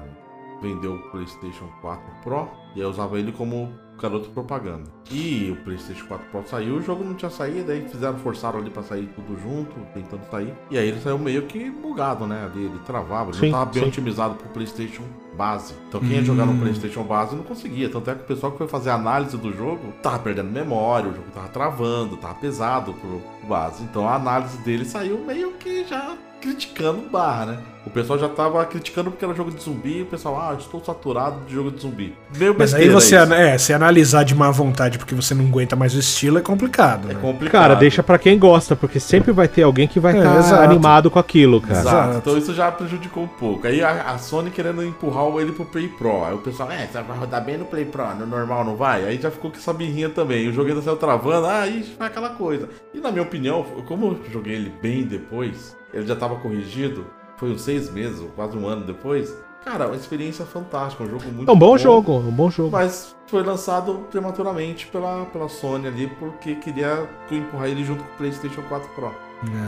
vender o PlayStation 4 Pro e aí usava ele como garoto propaganda. E o PlayStation 4 Pro saiu, o jogo não tinha saído, aí fizeram, forçaram ali pra sair tudo junto, tentando sair. E aí ele saiu meio que bugado, né? Ali, ele travava, ele Sim, não tava bem sim. otimizado pro PlayStation base. Então quem ia jogar no PlayStation base não conseguia. Tanto é que o pessoal que foi fazer análise do jogo tava perdendo memória, o jogo tava travando, tava pesado pro base. Então a análise dele saiu meio que já criticando barra, né? O pessoal já tava criticando porque era jogo de zumbi, o pessoal, ah, estou saturado de jogo de zumbi. Meio Mas aí você, isso. é, se analisar de má vontade porque você não aguenta mais o estilo é complicado, É né? complicado. Cara, deixa pra quem gosta, porque sempre vai ter alguém que vai É, estar exato. animado com aquilo, cara. Exato. Exato. Então isso já prejudicou um pouco. Aí a, a Sony querendo empurrar ele pro Play Pro. Aí o pessoal, é, você vai rodar bem no Play Pro, no normal não vai? Aí já ficou com essa birrinha também. O jogo ainda saiu travando, aí foi aquela coisa. E na minha opinião, como eu joguei ele bem depois, ele já tava corrigido, foi uns seis meses, quase um ano depois. Cara, uma experiência fantástica, um jogo muito É um bom jogo, um bom jogo. Mas foi lançado prematuramente pela, pela Sony ali, porque queria empurrar ele junto com o PlayStation 4 Pro.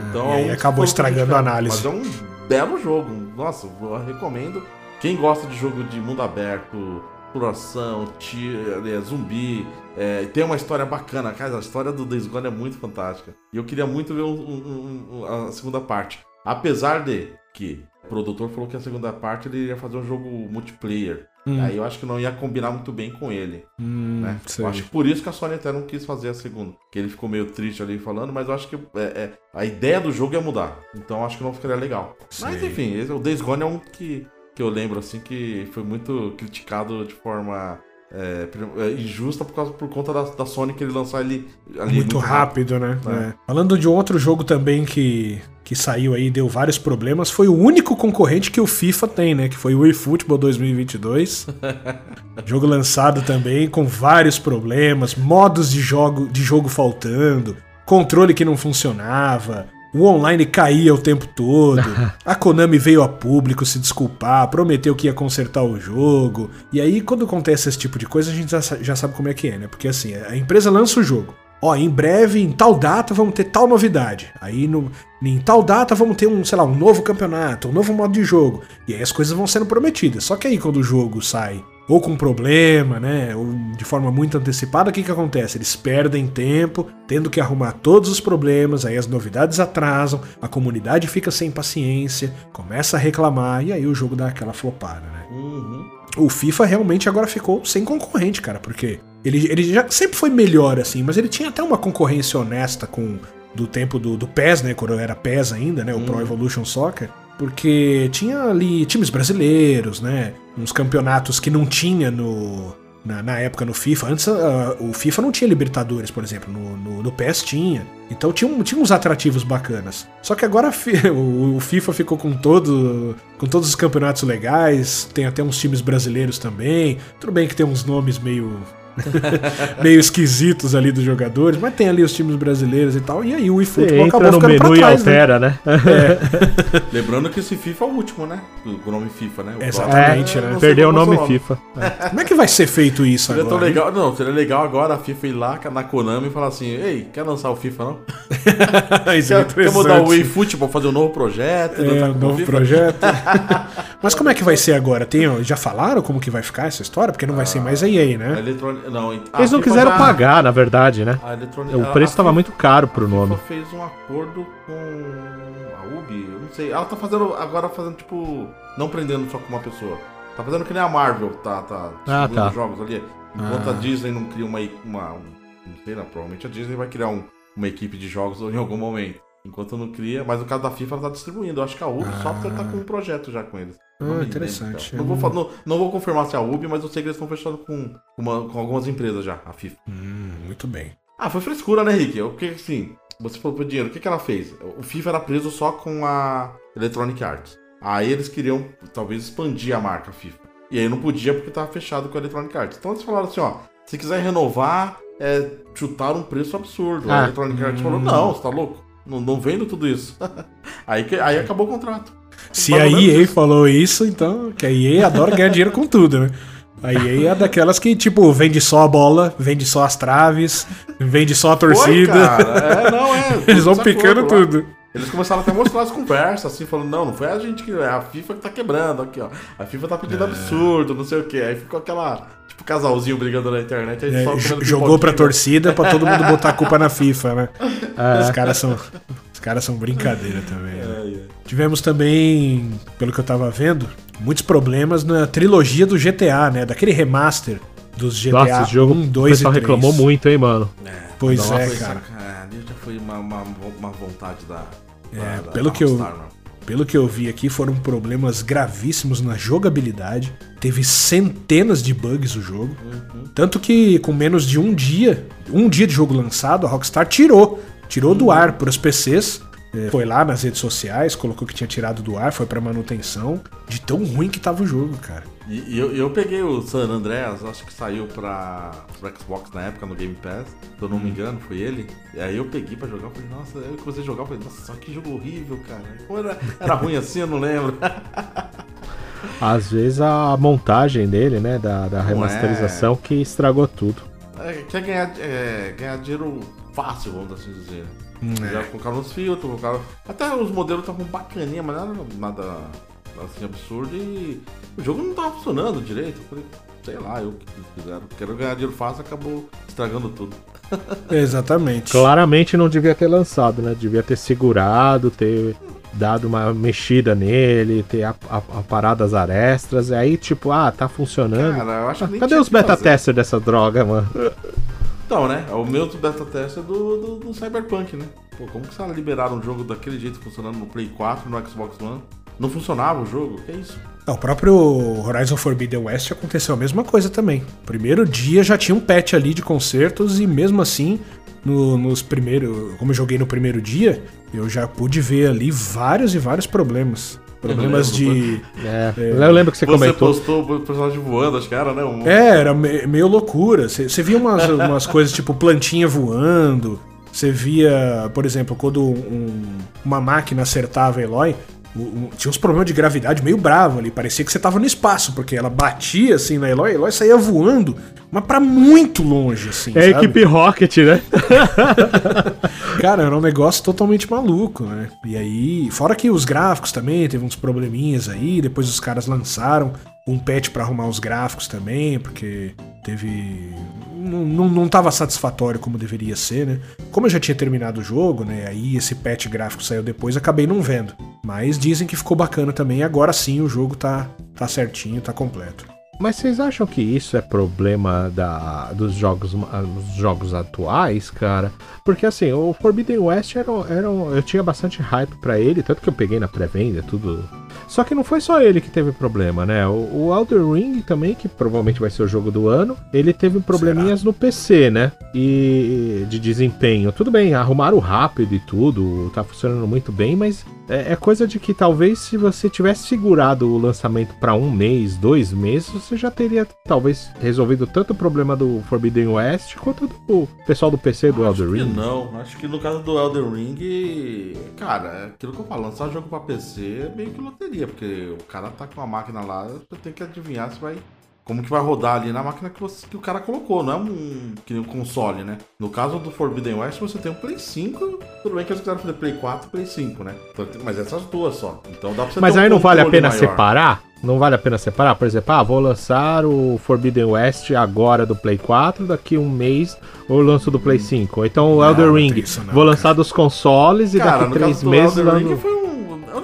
Então, e aí isso acabou estragando a análise. Mas é um belo jogo. Nossa, eu recomendo. Quem gosta de jogo de mundo aberto, exploração, tiro, é, zumbi, é, tem uma história bacana. Cara, a história do Days Gone é muito fantástica. E eu queria muito ver um- um- um- a segunda parte. Apesar de que o produtor falou que a segunda parte ele ia fazer um jogo multiplayer. Hum. Aí eu acho que não ia combinar muito bem com ele. Hum, Né? Eu acho que por isso que a Sony até não quis fazer a segunda. Que ele ficou meio triste ali falando, mas eu acho que é, é, a ideia do jogo ia mudar. Então eu acho que não ficaria legal. Mas enfim, esse- o Days Gone é um que, que eu lembro assim que foi muito criticado de forma é, é, injusta por, causa, por conta da, da Sony que ele lançar ele ali muito, rápido, né? É. É. Falando de outro jogo também que, que saiu aí e deu vários problemas, foi o único concorrente que o FIFA tem, né? Que foi o eFootball 2022. jogo lançado também com vários problemas, modos de jogo, de jogo faltando, controle que não funcionava. O online caía o tempo todo. A Konami veio a público se desculpar, prometeu que ia consertar o jogo. E aí, quando acontece esse tipo de coisa, a gente já, sa- já sabe como é que é, né? Porque assim, a empresa lança o jogo. Ó, em breve, em tal data, vamos ter tal novidade. Aí, no, em tal data, vamos ter um, sei lá, um novo campeonato, um novo modo de jogo. E aí as coisas vão sendo prometidas. Só que aí, quando o jogo sai ou com problema, né, ou de forma muito antecipada, o que que acontece? Eles perdem tempo, tendo que arrumar todos os problemas, aí as novidades atrasam, a comunidade fica sem paciência, começa a reclamar, e aí o jogo dá aquela flopada, né? Uhum. O FIFA realmente agora ficou sem concorrente, cara, porque ele, ele já sempre foi melhor, assim, mas ele tinha até uma concorrência honesta com do tempo do, do PES, né? Quando era PES ainda, né? O Pro Evolution Soccer. Porque tinha ali times brasileiros, né? Uns campeonatos que não tinha no. Na, na época no FIFA. Antes ah, o FIFA não tinha Libertadores, por exemplo. No, no, no PES tinha. Então tinha, tinha uns atrativos bacanas. Só que agora o, o FIFA ficou com todo. com todos os campeonatos legais. Tem até uns times brasileiros também. Tudo bem que tem uns nomes meio. meio esquisitos ali dos jogadores, mas tem ali os times brasileiros e tal. E aí o eFootball acabou no ficando pra menu e trás, né? altera, né? Lembrando que esse FIFA é o último, né? O nome FIFA, né? O Exatamente, próximo, né? Perdeu o vai nome FIFA. Como é que vai ser feito isso Seria tão agora? hein? legal, não, seria legal agora a FIFA ir lá na Konami e falar assim: Ei, quer lançar o FIFA não? Isso é Quer, quer mudar o eFootball, fazer um novo projeto? É, um novo FIFA? projeto. Mas como é que vai ser agora? Tem, já falaram como que vai ficar essa história? Porque não vai ser mais a EA, né? Eletrônica. Não, Eles não FIFA quiseram já- pagar, na verdade, né? O preço a tava FIFA- muito caro pro a nome. FIFA fez um acordo com a Ubi, eu não sei. Ela tá fazendo agora fazendo tipo não prendendo só com uma pessoa. Tá fazendo que nem a Marvel tá tá Ah, tá. os jogos ali. Enquanto Ah. a Disney não cria uma uma um- não sei, né? Provavelmente a Disney vai criar um- uma equipe de jogos em algum momento. Enquanto não cria, mas no caso da FIFA ela tá distribuindo. Eu acho que a Ubi Software tá com um projeto já com eles. Ah, Não interessante. cara. Não, vou, não, não vou confirmar se é a Ubi, mas eu sei que eles estão fechando com, uma- com algumas empresas já, a FIFA. Hum, muito bem. Ah, foi frescura, né, Rick? Eu- Porque assim, você falou pro dinheiro, o que, que ela fez? O FIFA era preso só com a Electronic Arts. Aí eles queriam, talvez, expandir a marca FIFA. E aí não podia porque tava fechado com a Electronic Arts. Então eles falaram assim, ó, se quiser renovar, é, chutar um preço absurdo. Ah. a Electronic Arts falou, não, você tá louco? Não, não vendo tudo isso. aí, que- aí acabou o contrato. Se a EA isso. falou isso, então. Que a EA adora ganhar dinheiro com tudo, né? A EA é daquelas que, tipo, vende só a bola, vende só as traves, vende só a Foi, torcida. cara. É, não, é. Eles vão tudo picando acordo lá. tudo. Eles começaram até a mostrar as conversas, assim, falando, não, não foi a gente que. É a FIFA que tá quebrando aqui, ó. A FIFA tá É. pedindo absurdo, não sei o quê. Aí ficou aquela, tipo, casalzinho brigando na internet. Aí É, jogou pra torcida pra todo mundo botar a culpa na FIFA, né? Os caras são. Os caras são brincadeira também. né? Tivemos também, pelo que eu tava vendo, muitos problemas na trilogia do GTA, né? Daquele remaster dos GTA Nossa, esse jogo 1, o 2 pessoal 3. reclamou muito, hein, mano. Pois Nossa, é, cara. sacanagem. Já foi uma, uma, uma vontade da. É, da- pelo da que eu- mano. Pelo que eu vi aqui, foram problemas gravíssimos na jogabilidade. Teve centenas de bugs o jogo. Tanto que com menos de um dia, um dia de jogo lançado, a Rockstar tirou. Tirou do ar para os PCs. É, Foi lá nas redes sociais, colocou que tinha tirado do ar, foi pra manutenção. De tão ruim que tava o jogo, cara. E, e eu, eu peguei o San Andreas, acho que saiu pra, pra Xbox na época, no Game Pass. Se eu não me engano, foi ele. E aí eu peguei pra jogar, falei, nossa, eu comecei a jogar, eu falei, nossa, só que jogo horrível, cara. Era, era ruim assim, eu não lembro. Às vezes a montagem dele, né, da, da remasterização que estragou tudo. É, quer ganhar, é, ganhar dinheiro fácil, vamos assim dizer. Já colocaram os filtros, colocaram. Até os modelos estavam bacaninha, mas nada, nada assim absurdo e o jogo não tava funcionando direito. Eu falei, sei lá, eu que fizeram. Quero ganhar dinheiro fácil, acabou estragando tudo. Exatamente. Claramente não devia ter lançado, né? Devia ter segurado, ter dado uma mexida nele, ter a, a, a paradas arestas. E aí, tipo, ah, tá funcionando. Cara, eu acho que Ah, nem Cadê tinha os beta fazer. testers dessa droga, mano? Então, né? O meu beta teste é do, do, do Cyberpunk, né? Pô, como que os caras liberaram um jogo daquele jeito funcionando no Play 4 no Xbox One? Não funcionava o jogo? Que isso? Ah, O próprio Horizon Forbidden West aconteceu a mesma coisa também. Primeiro dia já tinha um patch ali de consertos e mesmo assim, no- nos primeiros, como eu joguei no primeiro dia, eu já pude ver ali vários e vários problemas. Problemas de. É, eu lembro que você, Você comentou. postou o personagem voando, acho que era, né? Um- É, era me- meio loucura. Você via umas, umas coisas tipo plantinha voando. Você via, por exemplo, quando um- uma máquina acertava a Eloy, o- o- tinha uns problemas de gravidade meio bravo ali. Parecia que você tava no espaço, porque ela batia assim na Eloy, a Eloy saía voando, mas pra muito longe, assim. É sabe? equipe Rocket, né? Cara, era um negócio totalmente maluco, né? E aí, fora que os gráficos também, teve uns probleminhas aí, depois os caras lançaram um patch pra arrumar os gráficos também, porque teve. Não, não, tava satisfatório como deveria ser, né? Como eu já tinha terminado o jogo, né? Aí esse patch gráfico saiu depois, acabei não vendo. Mas dizem que ficou bacana também, agora sim o jogo tá, tá certinho, tá completo. Mas vocês acham que isso é problema da, dos jogos, dos jogos atuais, cara? Porque assim, o Forbidden West era, era eu tinha bastante hype pra ele, tanto que eu peguei na pré-venda, tudo. Só que não foi só ele que teve problema, né? O, o Elder Ring também, que provavelmente vai ser o jogo do ano, ele teve probleminhas no PC, né? E de desempenho. Tudo bem, arrumaram rápido e tudo, tá funcionando muito bem, mas é, é coisa de que talvez se você tivesse segurado o lançamento pra um mês, dois meses, você já teria talvez resolvido tanto o problema do Forbidden West quanto do pessoal do PC do Acho Elder que Ring. não, acho que no caso do Elden Ring, cara, é aquilo que eu falo, lançar jogo pra PC é meio que loteria, porque o cara tá com a máquina lá, você tem que adivinhar se vai. Como que vai rodar ali na máquina que, você- que o cara colocou, não é um, que um console, né? No caso do Forbidden West, você tem um Play 5, tudo bem que eles quiseram fazer Play 4 e Play 5, né? Então, mas essas duas só. Então dá pra você Mas ter um aí não vale a pena maior. separar? Não vale a pena separar? Por exemplo, ah, vou lançar o Forbidden West agora do Play 4, daqui um mês eu lanço do Play 5. Ou então o Não, Elder não Ring, isso não, vou cara. lançar dos consoles e Cara, daqui no três caso do meses Elden Ring foi um...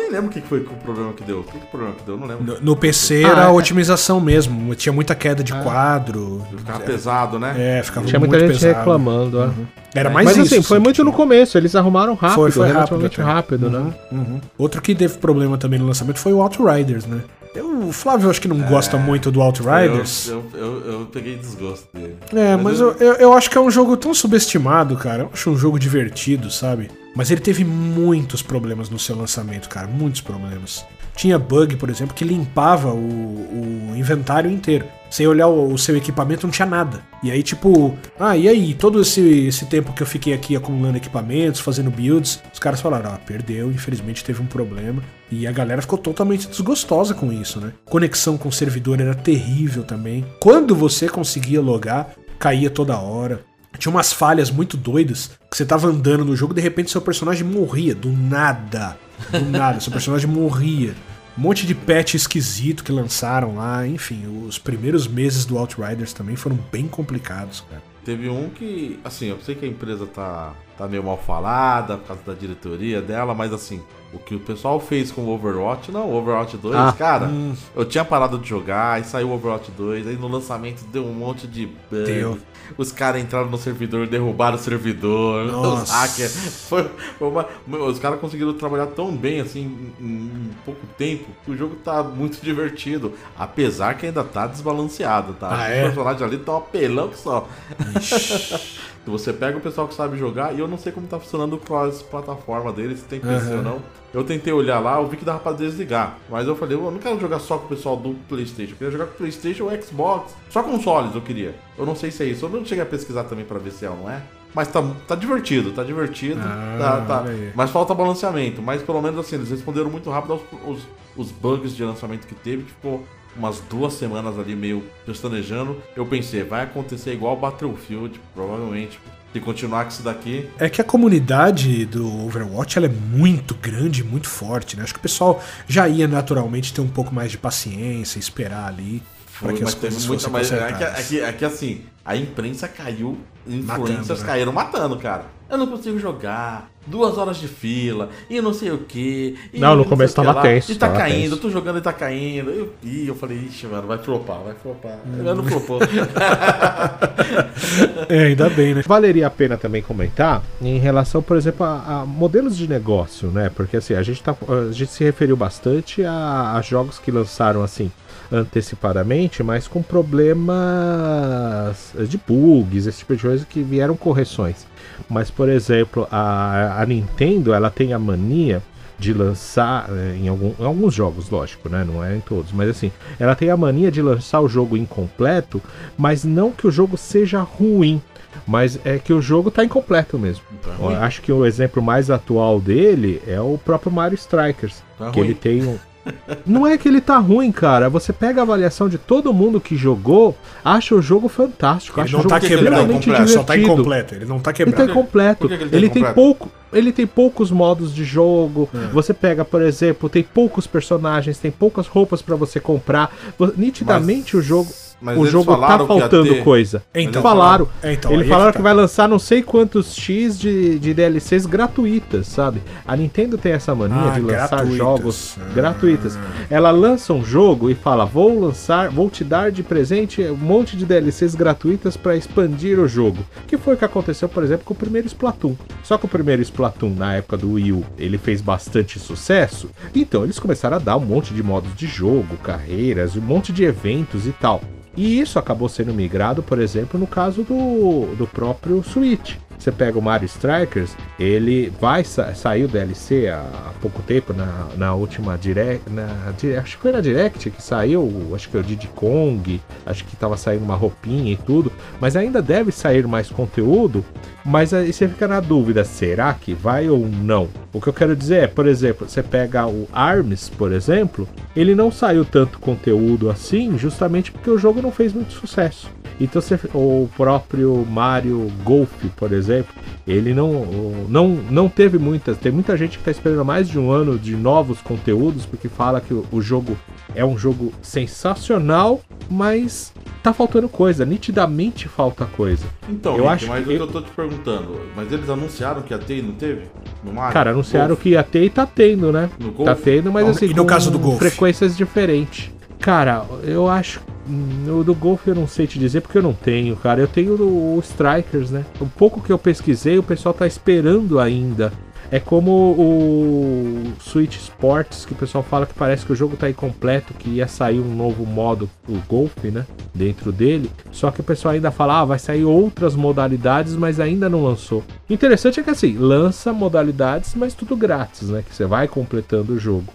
Eu nem lembro o que foi o problema que deu. O que que problema que deu? Eu não lembro. No, no PC Ah, era é. a otimização mesmo, tinha muita queda de quadro. Ficava pesado, né? É, ficava Tinha muito muita gente pesado. reclamando, ó. Era mais Mas isso. assim, foi muito tinha. no começo, eles arrumaram rápido, Foi, foi relativamente rápido, né? Uhum, uhum. Outro que teve problema também no lançamento foi o Outriders, né? Eu, o Flávio acho que não gosta muito do Outriders. Eu, eu, eu, eu peguei desgosto dele. É, mas eu, eu, eu acho que é um jogo tão subestimado, cara. Eu acho um jogo divertido, sabe? Mas ele teve muitos problemas no seu lançamento, cara. Muitos problemas. Tinha bug, por exemplo, que limpava o, o inventário inteiro. Sem olhar o, o seu equipamento, não tinha nada. E aí, tipo, ah, e aí? Todo esse, esse tempo que eu fiquei aqui acumulando equipamentos, fazendo builds, os caras falaram, ah, perdeu, infelizmente teve um problema. E a galera ficou totalmente desgostosa com isso, né? Conexão com o servidor era terrível também. Quando você conseguia logar, caía toda hora. Tinha umas falhas muito doidas que você tava andando no jogo de repente seu personagem morria do nada. Do nada, seu personagem morria. Um monte de patch esquisito que lançaram lá, enfim, os primeiros meses do Outriders também foram bem complicados, cara. Teve um que, assim, eu sei que a empresa tá, tá meio mal falada por causa da diretoria dela, mas assim, o que o pessoal fez com o Overwatch, não, o Overwatch 2, Ah. cara, eu tinha parado de jogar, aí saiu o Overwatch 2, aí no lançamento deu um monte de bug. Deu. Os caras entraram no servidor, derrubaram o servidor, os Nossa. hackers. Foi, foi uma- os caras conseguiram trabalhar tão bem assim em, em pouco tempo que o jogo tá muito divertido. Apesar que ainda tá desbalanceado, tá? Ah, Os é? personagens ali estão apelão que só. Você pega o pessoal que sabe jogar, e eu não sei como tá funcionando o cross-plataforma deles, se tem PC ou não. Eu tentei olhar lá, eu vi que dava pra desligar. Mas eu falei, eu não quero jogar só com o pessoal do Playstation. Eu queria jogar com o Playstation ou Xbox. Só consoles eu queria. Eu não sei se é isso. Eu não cheguei a pesquisar também pra ver se é ou não é. Mas tá, tá divertido, tá divertido. Ah, tá, tá. Mas falta balanceamento. Mas pelo menos assim, eles responderam muito rápido aos os, os bugs de lançamento que teve, que ficou umas duas semanas ali meio pestanejando. Eu pensei, vai acontecer igual Battlefield, provavelmente. Se continuar com isso daqui, É que a comunidade do Overwatch ela é muito grande, muito forte, né? Acho que o pessoal já ia naturalmente ter um pouco mais de paciência, esperar ali Foi, que as mas teve muita. fossem Mas é que, consertadas. é, é assim, a imprensa caiu, influencers Matando, né? caíram matando, cara. Eu não consigo jogar, duas horas de fila, e não sei o que. Não, no começo tava tenso, E tá tava caindo, tenso. eu tô jogando e tá caindo. Eu, e eu falei, ixi, mano, vai flopar, vai flopar. Hum. Eu não flopou. É, ainda bem, né? Valeria a pena também comentar em relação, por exemplo, a, a modelos de negócio, né? Porque assim, a gente, tá, a gente se referiu bastante a, a jogos que lançaram assim antecipadamente, mas com problemas de bugs, esse tipo de coisa que vieram correções. Mas, por exemplo, a, a Nintendo ela tem a mania de lançar eh, em, algum- em alguns jogos, lógico, né? Não é em todos, mas assim, ela tem a mania de lançar o jogo incompleto, mas não que o jogo seja ruim, mas é que o jogo tá incompleto mesmo. Tá. Acho que o exemplo mais atual dele é o próprio Mario Strikers, Tá que ruim. ele tem um não é que ele tá ruim, cara. Você pega a avaliação de todo mundo que jogou, acha o jogo fantástico. Ele acha não o jogo tá que que ele quebrado, tá completo, só tá incompleto. Ele não tá Ele tá quebrado. incompleto. Que que ele ele tá tem incompleto? pouco. Ele tem poucos modos de jogo. Você pega, por exemplo, tem poucos personagens, tem poucas roupas pra você comprar. Nitidamente Mas- o jogo. Mas o eles jogo tá falaram que faltando ter- coisa. Então, falaram. É, então, Eles aí é falaram que que, tá. vai lançar não sei quantos X de, de DLCs gratuitas, sabe? A Nintendo tem essa mania Ah, de lançar gratuitas. jogos Ah. gratuitas. Ela lança um jogo e fala: Vou lançar, vou te dar de presente um monte de DLCs gratuitas pra expandir o jogo. Que foi o que aconteceu, por exemplo, com o primeiro Splatoon. Só que o primeiro Splatoon, na época do Wii U, ele fez bastante sucesso. Então eles começaram a dar um monte de modos de jogo, carreiras, um monte de eventos e tal. E isso acabou sendo migrado, por exemplo, no caso do, do próprio Switch. Você pega o Mario Strikers, ele vai sa sair o DLC há, pouco tempo, na, na última Direct. Na, acho que foi na Direct que saiu, acho que é o Diddy Kong, acho que tava saindo uma roupinha e tudo. Mas ainda deve sair mais conteúdo. Mas aí você fica na dúvida, será que vai ou não? O que eu quero dizer é, por exemplo, você pega o ARMS, por exemplo, ele não saiu tanto conteúdo assim, justamente porque o jogo não fez muito sucesso. Então você, o próprio Mario Golf, por exemplo, ele não, não, não teve muitas. Tem muita gente que está esperando mais de um ano de novos conteúdos, porque fala que o, o jogo é um jogo sensacional, mas tá faltando coisa, nitidamente falta coisa. Então, Eu Rick, acho mas que o que eu- tô te perguntando, mas eles anunciaram que ia ter e não teve? No Mario? Cara, anunciram Golf? que ia ter e tá tendo, né? No Golf? Tá tendo, mas Não, assim, e no com caso do Golf? frequências diferentes. Cara, eu acho. hum, O do Golf eu não sei te dizer porque eu não tenho, cara. Eu tenho o, o Strikers, né? O pouco que eu pesquisei, o pessoal tá esperando ainda. É como o Switch Sports, que o pessoal fala que parece que o jogo tá incompleto, que ia sair um novo modo, o Golf, né? Dentro dele. Só que o pessoal ainda fala, ah, vai sair outras modalidades, mas ainda não lançou. Interessante é que assim, lança modalidades, mas tudo grátis, né? Que você vai completando o jogo.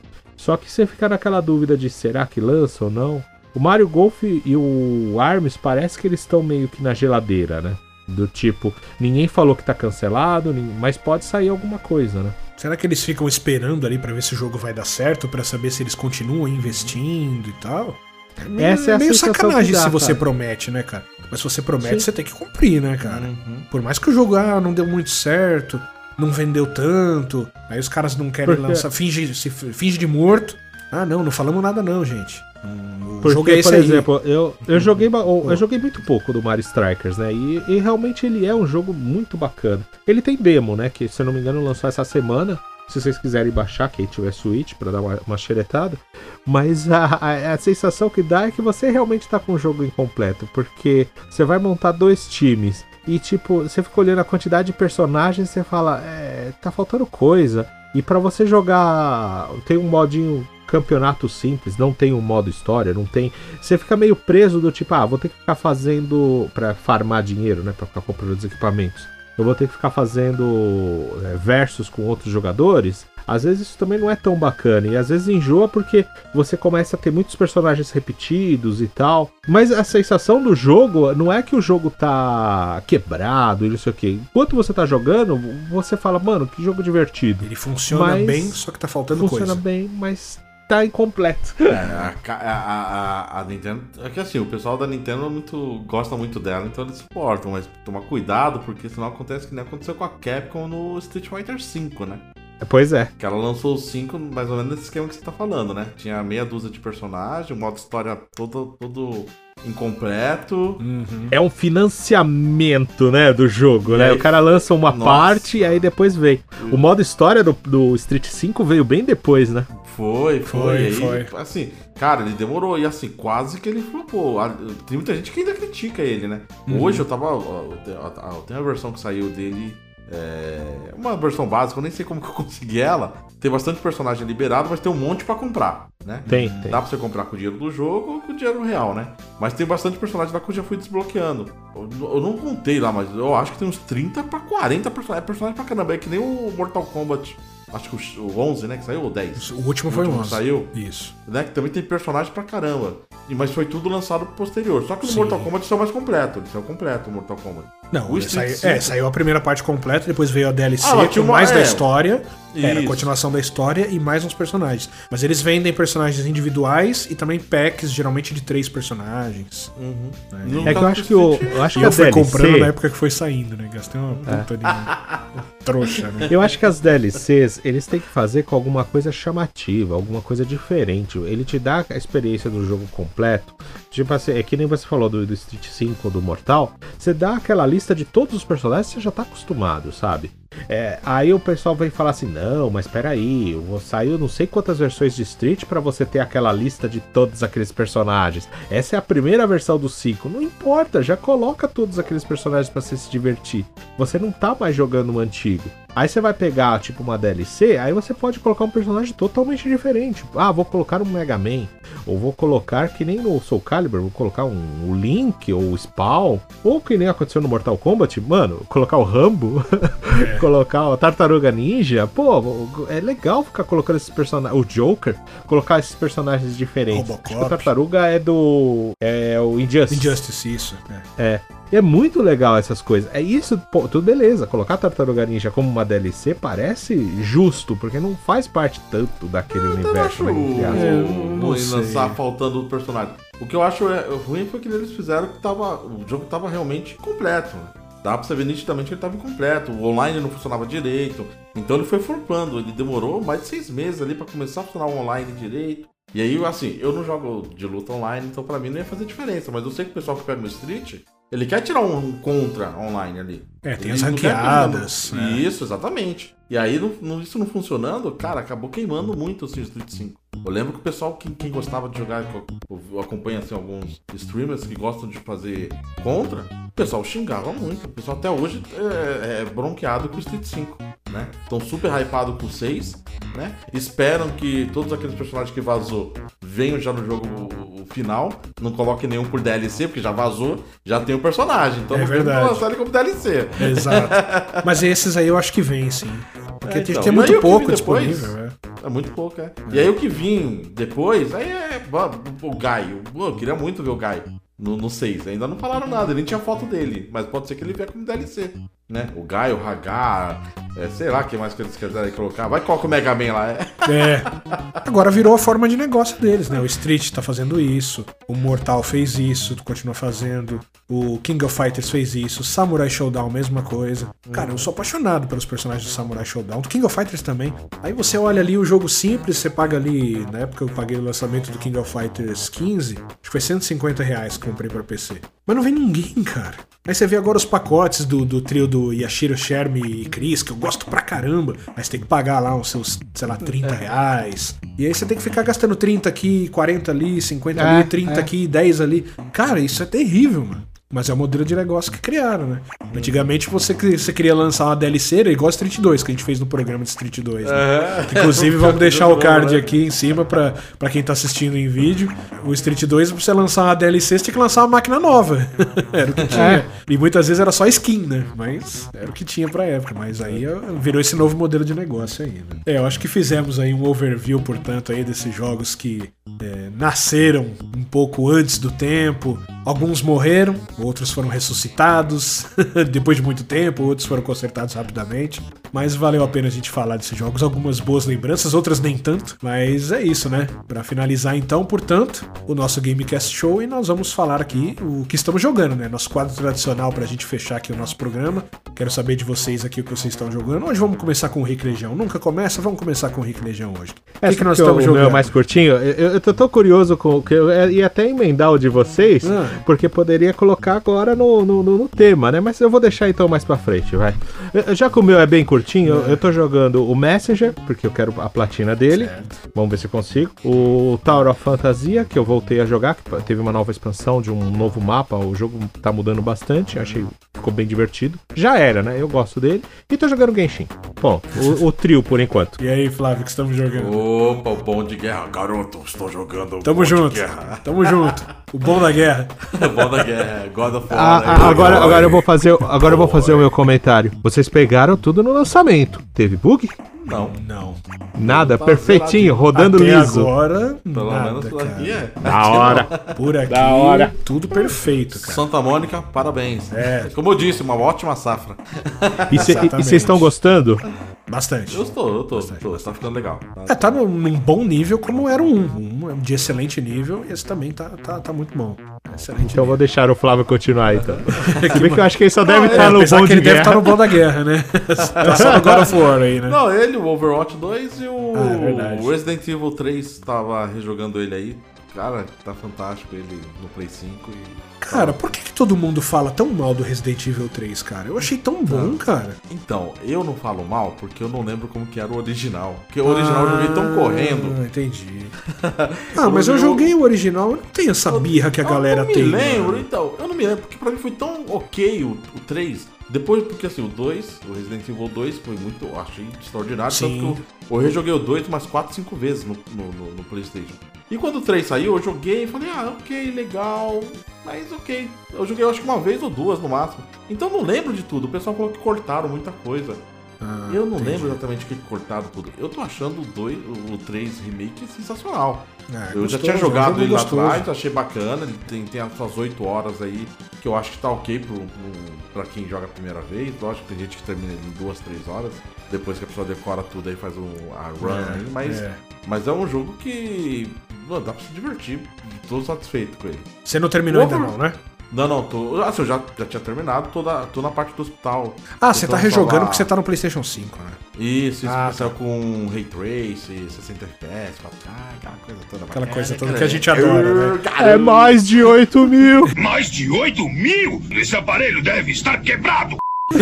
Só que você fica naquela dúvida de será que lança ou não. O Mario Golf e o ARMS parece que eles estão meio que na geladeira, né? Do tipo, ninguém falou que tá cancelado, mas pode sair alguma coisa, né? Será que eles ficam esperando ali pra ver se o jogo vai dar certo, pra saber se eles continuam investindo e tal? Essa é a meio sacanagem dá, se você cara. promete, né, cara? Mas se você promete, Sim. você tem que cumprir, né, cara? Uhum. Por mais que o jogo ah, não deu muito certo, não vendeu tanto, aí os caras não querem lançar, finge, se, finge de morto. Ah, não, não falamos nada não, gente. O Porque, jogo é por aí. exemplo, eu, eu, joguei, ba- eu joguei muito pouco do Mario Strikers, né? E, e realmente ele é um jogo muito bacana. Ele tem demo, né? Que se eu não me engano lançou essa semana. Se vocês quiserem baixar, quem tiver Switch, pra dar uma, uma xeretada. Mas a, a, a sensação que dá é que você realmente tá com o jogo incompleto. Porque você vai montar dois times. E tipo, você fica olhando a quantidade de personagens e você fala, é, tá faltando coisa. E pra você jogar, tem um modinho campeonato simples, não tem um modo história, não tem. Você fica meio preso do tipo, ah, vou ter que ficar fazendo pra farmar dinheiro, né, Pra ficar comprando os equipamentos. Eu vou ter que ficar fazendo é, versus com outros jogadores. Às vezes isso também não é tão bacana e às vezes enjoa porque você começa a ter muitos personagens repetidos e tal. Mas a sensação do jogo não é que o jogo tá quebrado e não sei o que. Enquanto você tá jogando, você fala, mano, que jogo divertido. Ele funciona Mas bem, só que tá faltando Funciona coisa. bem, mas tá incompleto. É, a, a, a, a Nintendo. É que assim, o pessoal da Nintendo muito, gosta muito dela, então eles suportam, mas tomar cuidado, porque senão acontece que nem aconteceu com a Capcom no Street Fighter V, né? Pois é. Que ela lançou o 5 mais ou menos nesse esquema que você tá falando, né? Tinha meia dúzia de personagens, o modo história todo, todo incompleto. Uhum. É um financiamento, né, do jogo, E né? aí- O cara lança uma Nossa. parte e aí depois vem. O modo história do, do Street 5 veio bem depois, né? Foi, foi. Foi, aí, Assim, cara, ele demorou. E assim, quase que ele flopou. Ah, Tem muita gente que ainda critica ele, né? Hoje eu tava. Eu tenho a versão que saiu dele. É, uma versão básica, eu nem sei como que eu consegui ela. Tem bastante personagem liberado, mas tem um monte pra comprar, né? Tem, tem. Dá pra você comprar com o dinheiro do jogo ou com o dinheiro real, né? Mas tem bastante personagem lá que eu já fui desbloqueando. Eu, eu não contei lá, mas eu acho que tem uns 30 pra 40 personagens. É personagem pra caramba. É que nem o Mortal Kombat. Acho que o, o 11, né? Que saiu, ou 10. O último foi o último 11. saiu? Isso. Né? Que também tem personagem pra caramba. E, mas foi tudo lançado posterior. Só que no Sim. Mortal Kombat saiu mais completo. Ele saiu completo, o Mortal Kombat. Não, O Street saiu, 5. é, saiu a primeira parte completa, depois veio a DLC Ah, com uma- mais da é. história. Era a Isso. continuação da história e mais uns personagens. Mas eles vendem personagens individuais e também packs, geralmente de três personagens. No É que eu acho que o, eu acho E que eu fui DLC, comprando na época que foi saindo, né? Gastei uma puta de trouxa, né? Eu acho que as DLCs, eles têm que fazer com alguma coisa chamativa, alguma coisa diferente. Ele te dá a experiência do jogo completo. Tipo assim, é que nem você falou do, do Street 5 do Mortal. Você dá aquela lista de todos os personagens, você já tá acostumado, sabe? É, aí o pessoal vem falar assim: não, mas peraí, sair não sei quantas versões de Street pra você ter aquela lista de todos aqueles personagens. Essa é a primeira versão do 5. Não importa, já coloca todos aqueles personagens pra você se divertir. Você não tá mais jogando o antigo. Aí você vai pegar, tipo, uma DLC, aí você pode colocar um personagem totalmente diferente. Ah, vou colocar um Mega Man. Ou vou colocar, que nem no Soul Calibur, vou colocar um, Link ou Spawn. Ou que nem aconteceu no Mortal Kombat, mano, colocar o Rambo. colocar o Tartaruga Ninja. Pô, é legal ficar colocando esses personagens. O Joker, colocar esses personagens diferentes. Robocop. O Tartaruga é do. É o Injustice. Injustice, isso. é. É. E é muito legal essas coisas. É isso, pô, tudo beleza. Colocar Tartaruga Ninja como uma DLC parece justo, porque não faz parte tanto daquele Eu universo. não acho né, entre aspas. É, não, não lançar faltando o personagem. O que eu acho é, ruim foi que eles fizeram que tava, o jogo tava realmente completo. né? Dá pra você ver nitidamente que ele tava incompleto. O online não funcionava direito. Então ele foi flopando. Ele demorou mais de seis meses ali pra começar a funcionar o online direito. E aí, assim, eu não jogo de luta online, então pra mim não ia fazer diferença. Mas eu sei que o pessoal que pega no Street, ele quer tirar um contra online ali. É, tem Ele as ranqueadas, né? Isso, exatamente. E aí, não- não- isso não funcionando, cara, acabou queimando muito assim, o Street 5. Eu lembro que o pessoal, quem, quem gostava de jogar, que eu, acompanho assim, alguns streamers que gostam de fazer contra, o pessoal xingava muito. O pessoal até hoje é, é bronqueado com o Street 5, né? Estão super hypados com o 6, né? Esperam que todos aqueles personagens que vazou venham já no jogo final, não coloquem nenhum por DLC, porque já vazou, já tem o personagem. Então É não tem como verdade. lançar ele como DLC. Exato. Mas esses aí eu acho que vem, sim. Porque É, tem, então. tem E muito que pouco disponível, né? É muito pouco, é. E aí o que vim depois, aí é o o Guy. Eu, queria muito ver o Guy no, no 6. Ainda não falaram nada, nem tinha foto dele. Mas pode ser que ele vier como DLC. Né? O Gai, o Hagar, é, sei lá que mais que eles quiserem colocar. Vai coloca o Mega Man lá. É. É. Agora virou a forma de negócio deles, né? O Street tá fazendo isso, o Mortal fez isso, continua fazendo, o King of Fighters fez isso, Samurai Showdown, mesma coisa. Cara, eu sou apaixonado pelos personagens do Samurai Showdown, do King of Fighters também. Aí você olha ali o jogo simples, você paga ali, na época eu paguei o lançamento do King of Fighters 15, acho que foi 150 reais que comprei pra PC. Mas não vem ninguém, cara. Aí você vê agora os pacotes do, do trio do Yashiro, Sherm e Chris, que eu gosto pra caramba. Mas tem que pagar lá os seus, sei lá, 30 reais. E aí você tem que ficar gastando 30 aqui, 40 ali, 50 É, ali, 30 é. aqui, 10 ali. Cara, isso é terrível, mano. Mas é o modelo de negócio que criaram, né? Antigamente você, você queria lançar uma DLC, era igual a Street 2, que a gente fez no programa de Street 2. Né? Que, Inclusive, vamos deixar o card aqui em cima pra, pra quem tá assistindo em vídeo. O Street 2, pra você lançar uma DLC, você tinha que lançar uma máquina nova. era o que tinha. E muitas vezes era só skin, né? Mas era o que tinha pra época. Mas aí virou esse novo modelo de negócio aí, né? É, eu acho que fizemos aí um overview, portanto, aí desses jogos que é, nasceram um pouco antes do tempo. Alguns morreram, outros foram ressuscitados depois de muito tempo, outros foram consertados rapidamente. Mas valeu a pena a gente falar desses jogos. Algumas boas lembranças, outras nem tanto. Mas é isso, né? Pra finalizar então, portanto, o nosso Gamecast Show e nós vamos falar aqui o que estamos jogando, né? Nosso quadro tradicional pra gente fechar aqui o nosso programa. Quero saber de vocês aqui o que vocês estão jogando. Hoje vamos começar com o Rick Legião. Nunca começa, vamos começar com o Rick Legião hoje. O que, que nós estamos meu jogando? é mais curtinho. Eu, eu tô tão curioso com o que eu ia até emendar o de vocês, Ah. Porque poderia colocar agora no, no, no- no tema, né? Mas eu vou deixar então mais pra frente, vai. Eu- Já que o meu é bem curtinho, eu, eu tô jogando o Messenger, porque eu quero a platina dele. Vamos ver se eu consigo. O Tower of Fantasia, que eu voltei a jogar, que teve uma nova expansão de um novo mapa. O jogo tá mudando bastante, achei ficou bem divertido. Já era, né? Eu gosto dele. E tô jogando Genshin. Bom, o, o trio por enquanto. E aí, Flávio, o que estamos jogando? Opa, o bom de guerra. Garoto, estou jogando o Tamo bom de junto. guerra. Tamo junto. O bom da guerra. bom da guerra. God of War. Ah, agora, agora eu vou fazer, o- agora eu vou fazer o meu comentário. Vocês pegaram tudo no lançamento. Teve bug? Não. Não. Nada, Tá perfeitinho, rodando Até liso. agora, Pelo nada, menos por cara. aqui é. Da hora. Por aqui, Da hora. tudo perfeito, cara. Santa Mônica, parabéns. É. Como eu disse, uma ótima safra. E vocês estão gostando? Bastante. Eu estou, eu estou, estou. Tá ficando legal. Tá- É, tá num, num bom nível como era um. Um de excelente nível e esse também tá, tá, tá muito bom. Excelente Então eu vou deixar o Flávio continuar então. Se bem que eu acho que ele só deve É, estar no bom que ele de deve estar guerra. no bom da guerra, né? tá só no God of War aí, né? Não, ele, o Overwatch 2 e o Ah, é o Resident Evil 3 tava rejogando ele aí. Cara, tá fantástico ele no Play 5 e. Cara, por que, que todo mundo fala tão mal do Resident Evil 3, cara? Eu achei tão bom, cara. Então, eu não falo mal porque eu não lembro como que era o original. Porque o original eu joguei tão correndo. Ah, entendi. ah, mas eu joguei o original, eu não tenho essa birra que a galera eu não tem. me lembro, mano. então. Eu não me lembro, porque pra mim foi tão ok o, o 3. Depois, porque assim, o 2, o Resident Evil 2 foi muito, eu achei extraordinário. Sim. Tanto que eu, eu rejoguei o 2 umas 4, 5 vezes no, no, no- no Playstation. E quando o 3 saiu, eu joguei e falei, ah, ok, legal, mas ok. Eu joguei eu acho que uma vez ou duas no máximo. Então eu não lembro de tudo. O pessoal falou que cortaram muita coisa. Ah, eu não entendi. lembro exatamente o que cortaram tudo. Eu tô achando o 2, o 3 remake sensacional. Ah, Eu já gostoso, tinha é jogado ele lá atrás, achei bacana. Ele tem, tem as suas 8 horas aí, que eu acho que tá ok pro, pro, pra quem joga a primeira vez. Lógico que tem gente que termina ele em 2, 3 horas. Depois que a pessoa decora tudo aí, faz um, a run É, aí. Mas é. é. mas é um jogo que mano, dá pra se divertir. Tô satisfeito com ele. Você não terminou ainda Over- não, né? Não, não, tô. Assim, eu já, já tinha terminado, tô, na, tô na parte do hospital. Ah, você tá Então, rejogando falar- porque você tá no PlayStation 5, né? Isso, isso Ah, especial com Ray Trace, 60 FPS, 4K, aquela coisa toda. Aquela bacana, coisa toda cara. que a gente adora, né? É mais de 8 mil. Mais de 8 mil? Esse aparelho deve estar quebrado. Eu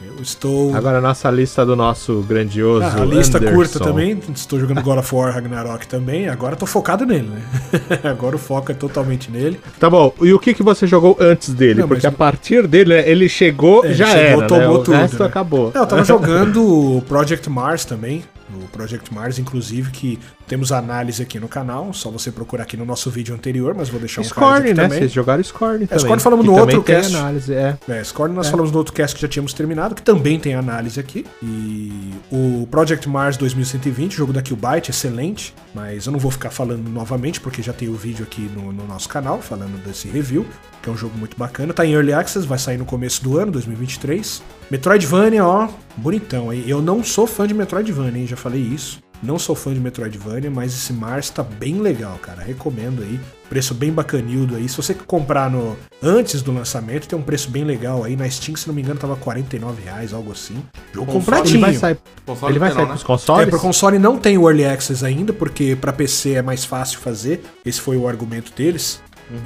estou. Agora a nossa lista do nosso grandioso. Ah, a lista Anderson. curta também. Estou jogando God of War Ragnarok também. Agora tô focado nele, né? Agora o foco é totalmente nele. Tá bom, e o que, que você jogou antes dele? Não, Porque mas- a partir dele, né, ele chegou, É, já chegou, era, tomou né? tudo, O resto né? acabou. Não, eu tava jogando Project Mars também. No Project Mars, inclusive, que temos análise aqui no canal, só você procurar aqui no nosso vídeo anterior, mas vou deixar um Scorn, aqui né? também. Vocês jogaram Scorn também. Scorn falamos no outro cast. análise, é. É, Scorn nós falamos no outro cast que já tínhamos terminado, que também tem análise aqui. E o Project Mars 2120, jogo da Killbyte, excelente, mas eu não vou ficar falando novamente, porque já tem o vídeo aqui no, no nosso canal falando desse review, que é um jogo muito bacana. Tá em Early Access, vai sair no começo do ano, 2023. Metroidvania, ó, bonitão, hein? Eu não sou fã de Metroidvania, hein? Já falei isso. Não sou fã de Metroidvania, mas esse Mars tá bem legal, cara. Recomendo aí. Preço bem bacanildo aí. Se você comprar no antes do lançamento, tem um preço bem legal aí. Na Steam, se não me engano, tava 49 reais, algo assim. Jogo completinho. Ele vai sair, Console ele vai sair não, pros né? consoles? É, pro console não tem o Early Access ainda, porque pra PC é mais fácil fazer. Esse foi o argumento deles.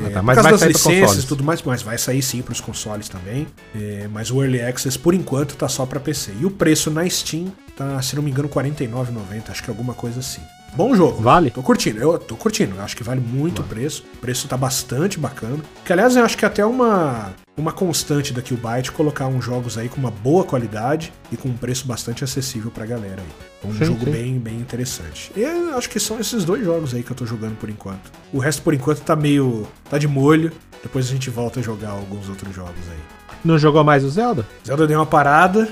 É, tá, por causa das licenças e tudo mais, mas vai sair sim pros consoles também. É, mas o Early Access, por enquanto, tá só pra PC. E o preço na Steam tá, se não me engano, R$ 49,90, acho que alguma coisa assim. Bom jogo. Vale? Tô curtindo, eu tô curtindo. Eu acho que vale muito o preço. O preço tá bastante bacana. Que, aliás, eu acho que é até uma, uma constante da Killbyte colocar uns jogos aí com uma boa qualidade e com um preço bastante acessível pra galera aí. Um Sim, jogo sim. bem, bem interessante. E eu acho que são esses dois jogos aí que eu tô jogando por enquanto. O resto, por enquanto, tá meio. tá de molho. Depois a gente volta a jogar alguns outros jogos aí. Não jogou mais o Zelda? Zelda deu uma parada.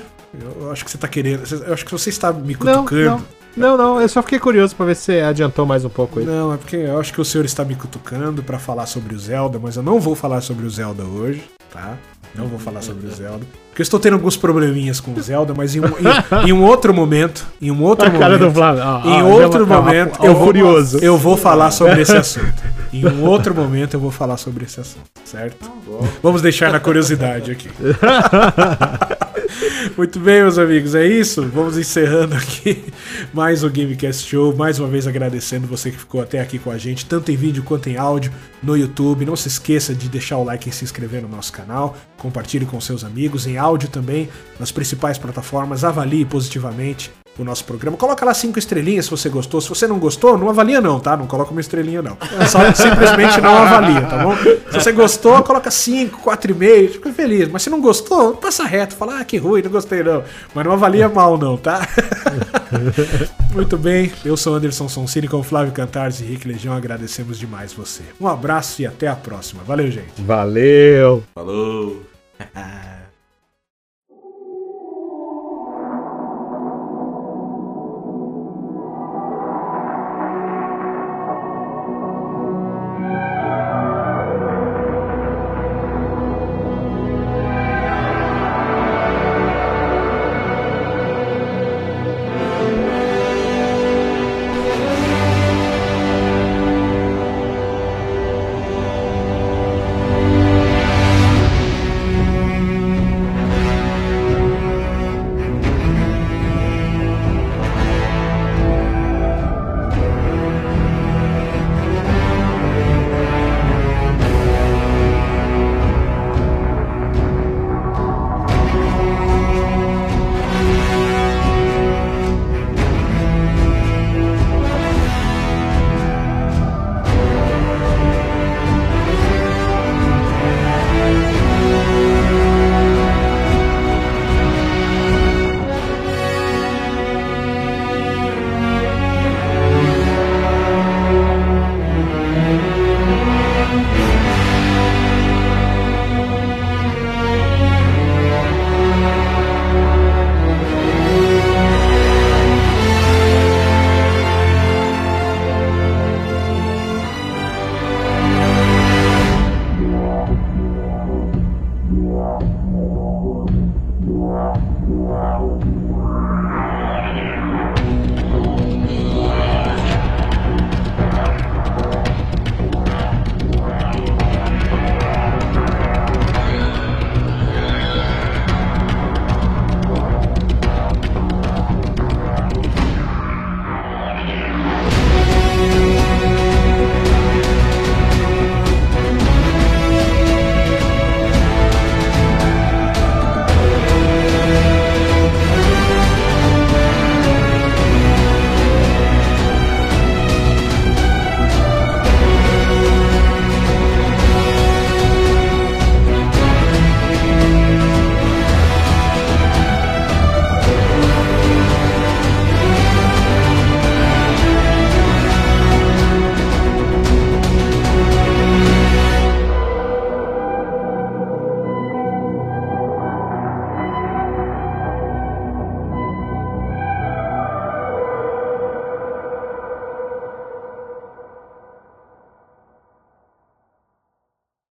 Eu acho que você tá querendo. Eu acho que você está me Não, cutucando. não. Não, não, eu só fiquei curioso pra ver se você adiantou mais um pouco aí. Não, é porque eu acho que o senhor está me cutucando pra falar sobre o Zelda, mas eu não vou falar sobre o Zelda hoje, tá? Não vou falar sobre o Zelda. Porque eu estou tendo alguns probleminhas com o Zelda, mas em um, em- em um outro momento, em um outro A cara momento, do Flávio. ó, em ó, outro ó, momento, eu vou, furioso. eu vou falar sobre esse assunto. Em um outro momento eu vou falar sobre esse assunto, certo? Vamos deixar na curiosidade aqui. Muito bem, meus amigos, é isso. Vamos encerrando aqui mais o Gamecast Show. Mais uma vez agradecendo você que ficou até aqui com a gente, tanto em vídeo quanto em áudio no YouTube. Não se esqueça de deixar o like e se inscrever no nosso canal. Compartilhe com seus amigos, em áudio também, nas principais plataformas. Avalie positivamente o nosso programa. Coloca lá cinco estrelinhas se você gostou. Se você não gostou, não avalia não, tá? Não coloca uma estrelinha não. Só simplesmente não avalia, tá bom? Se você gostou, coloca cinco, quatro e meio, fica feliz. Mas se não gostou, passa reto. Fala, ah, que ruim, não gostei não. Mas não avalia mal não, tá? Muito bem, eu sou Anderson Sonsini com Flávio Cantares e Rick Legião. Agradecemos demais você. Um abraço e até a próxima. Valeu, gente. Valeu! Falou.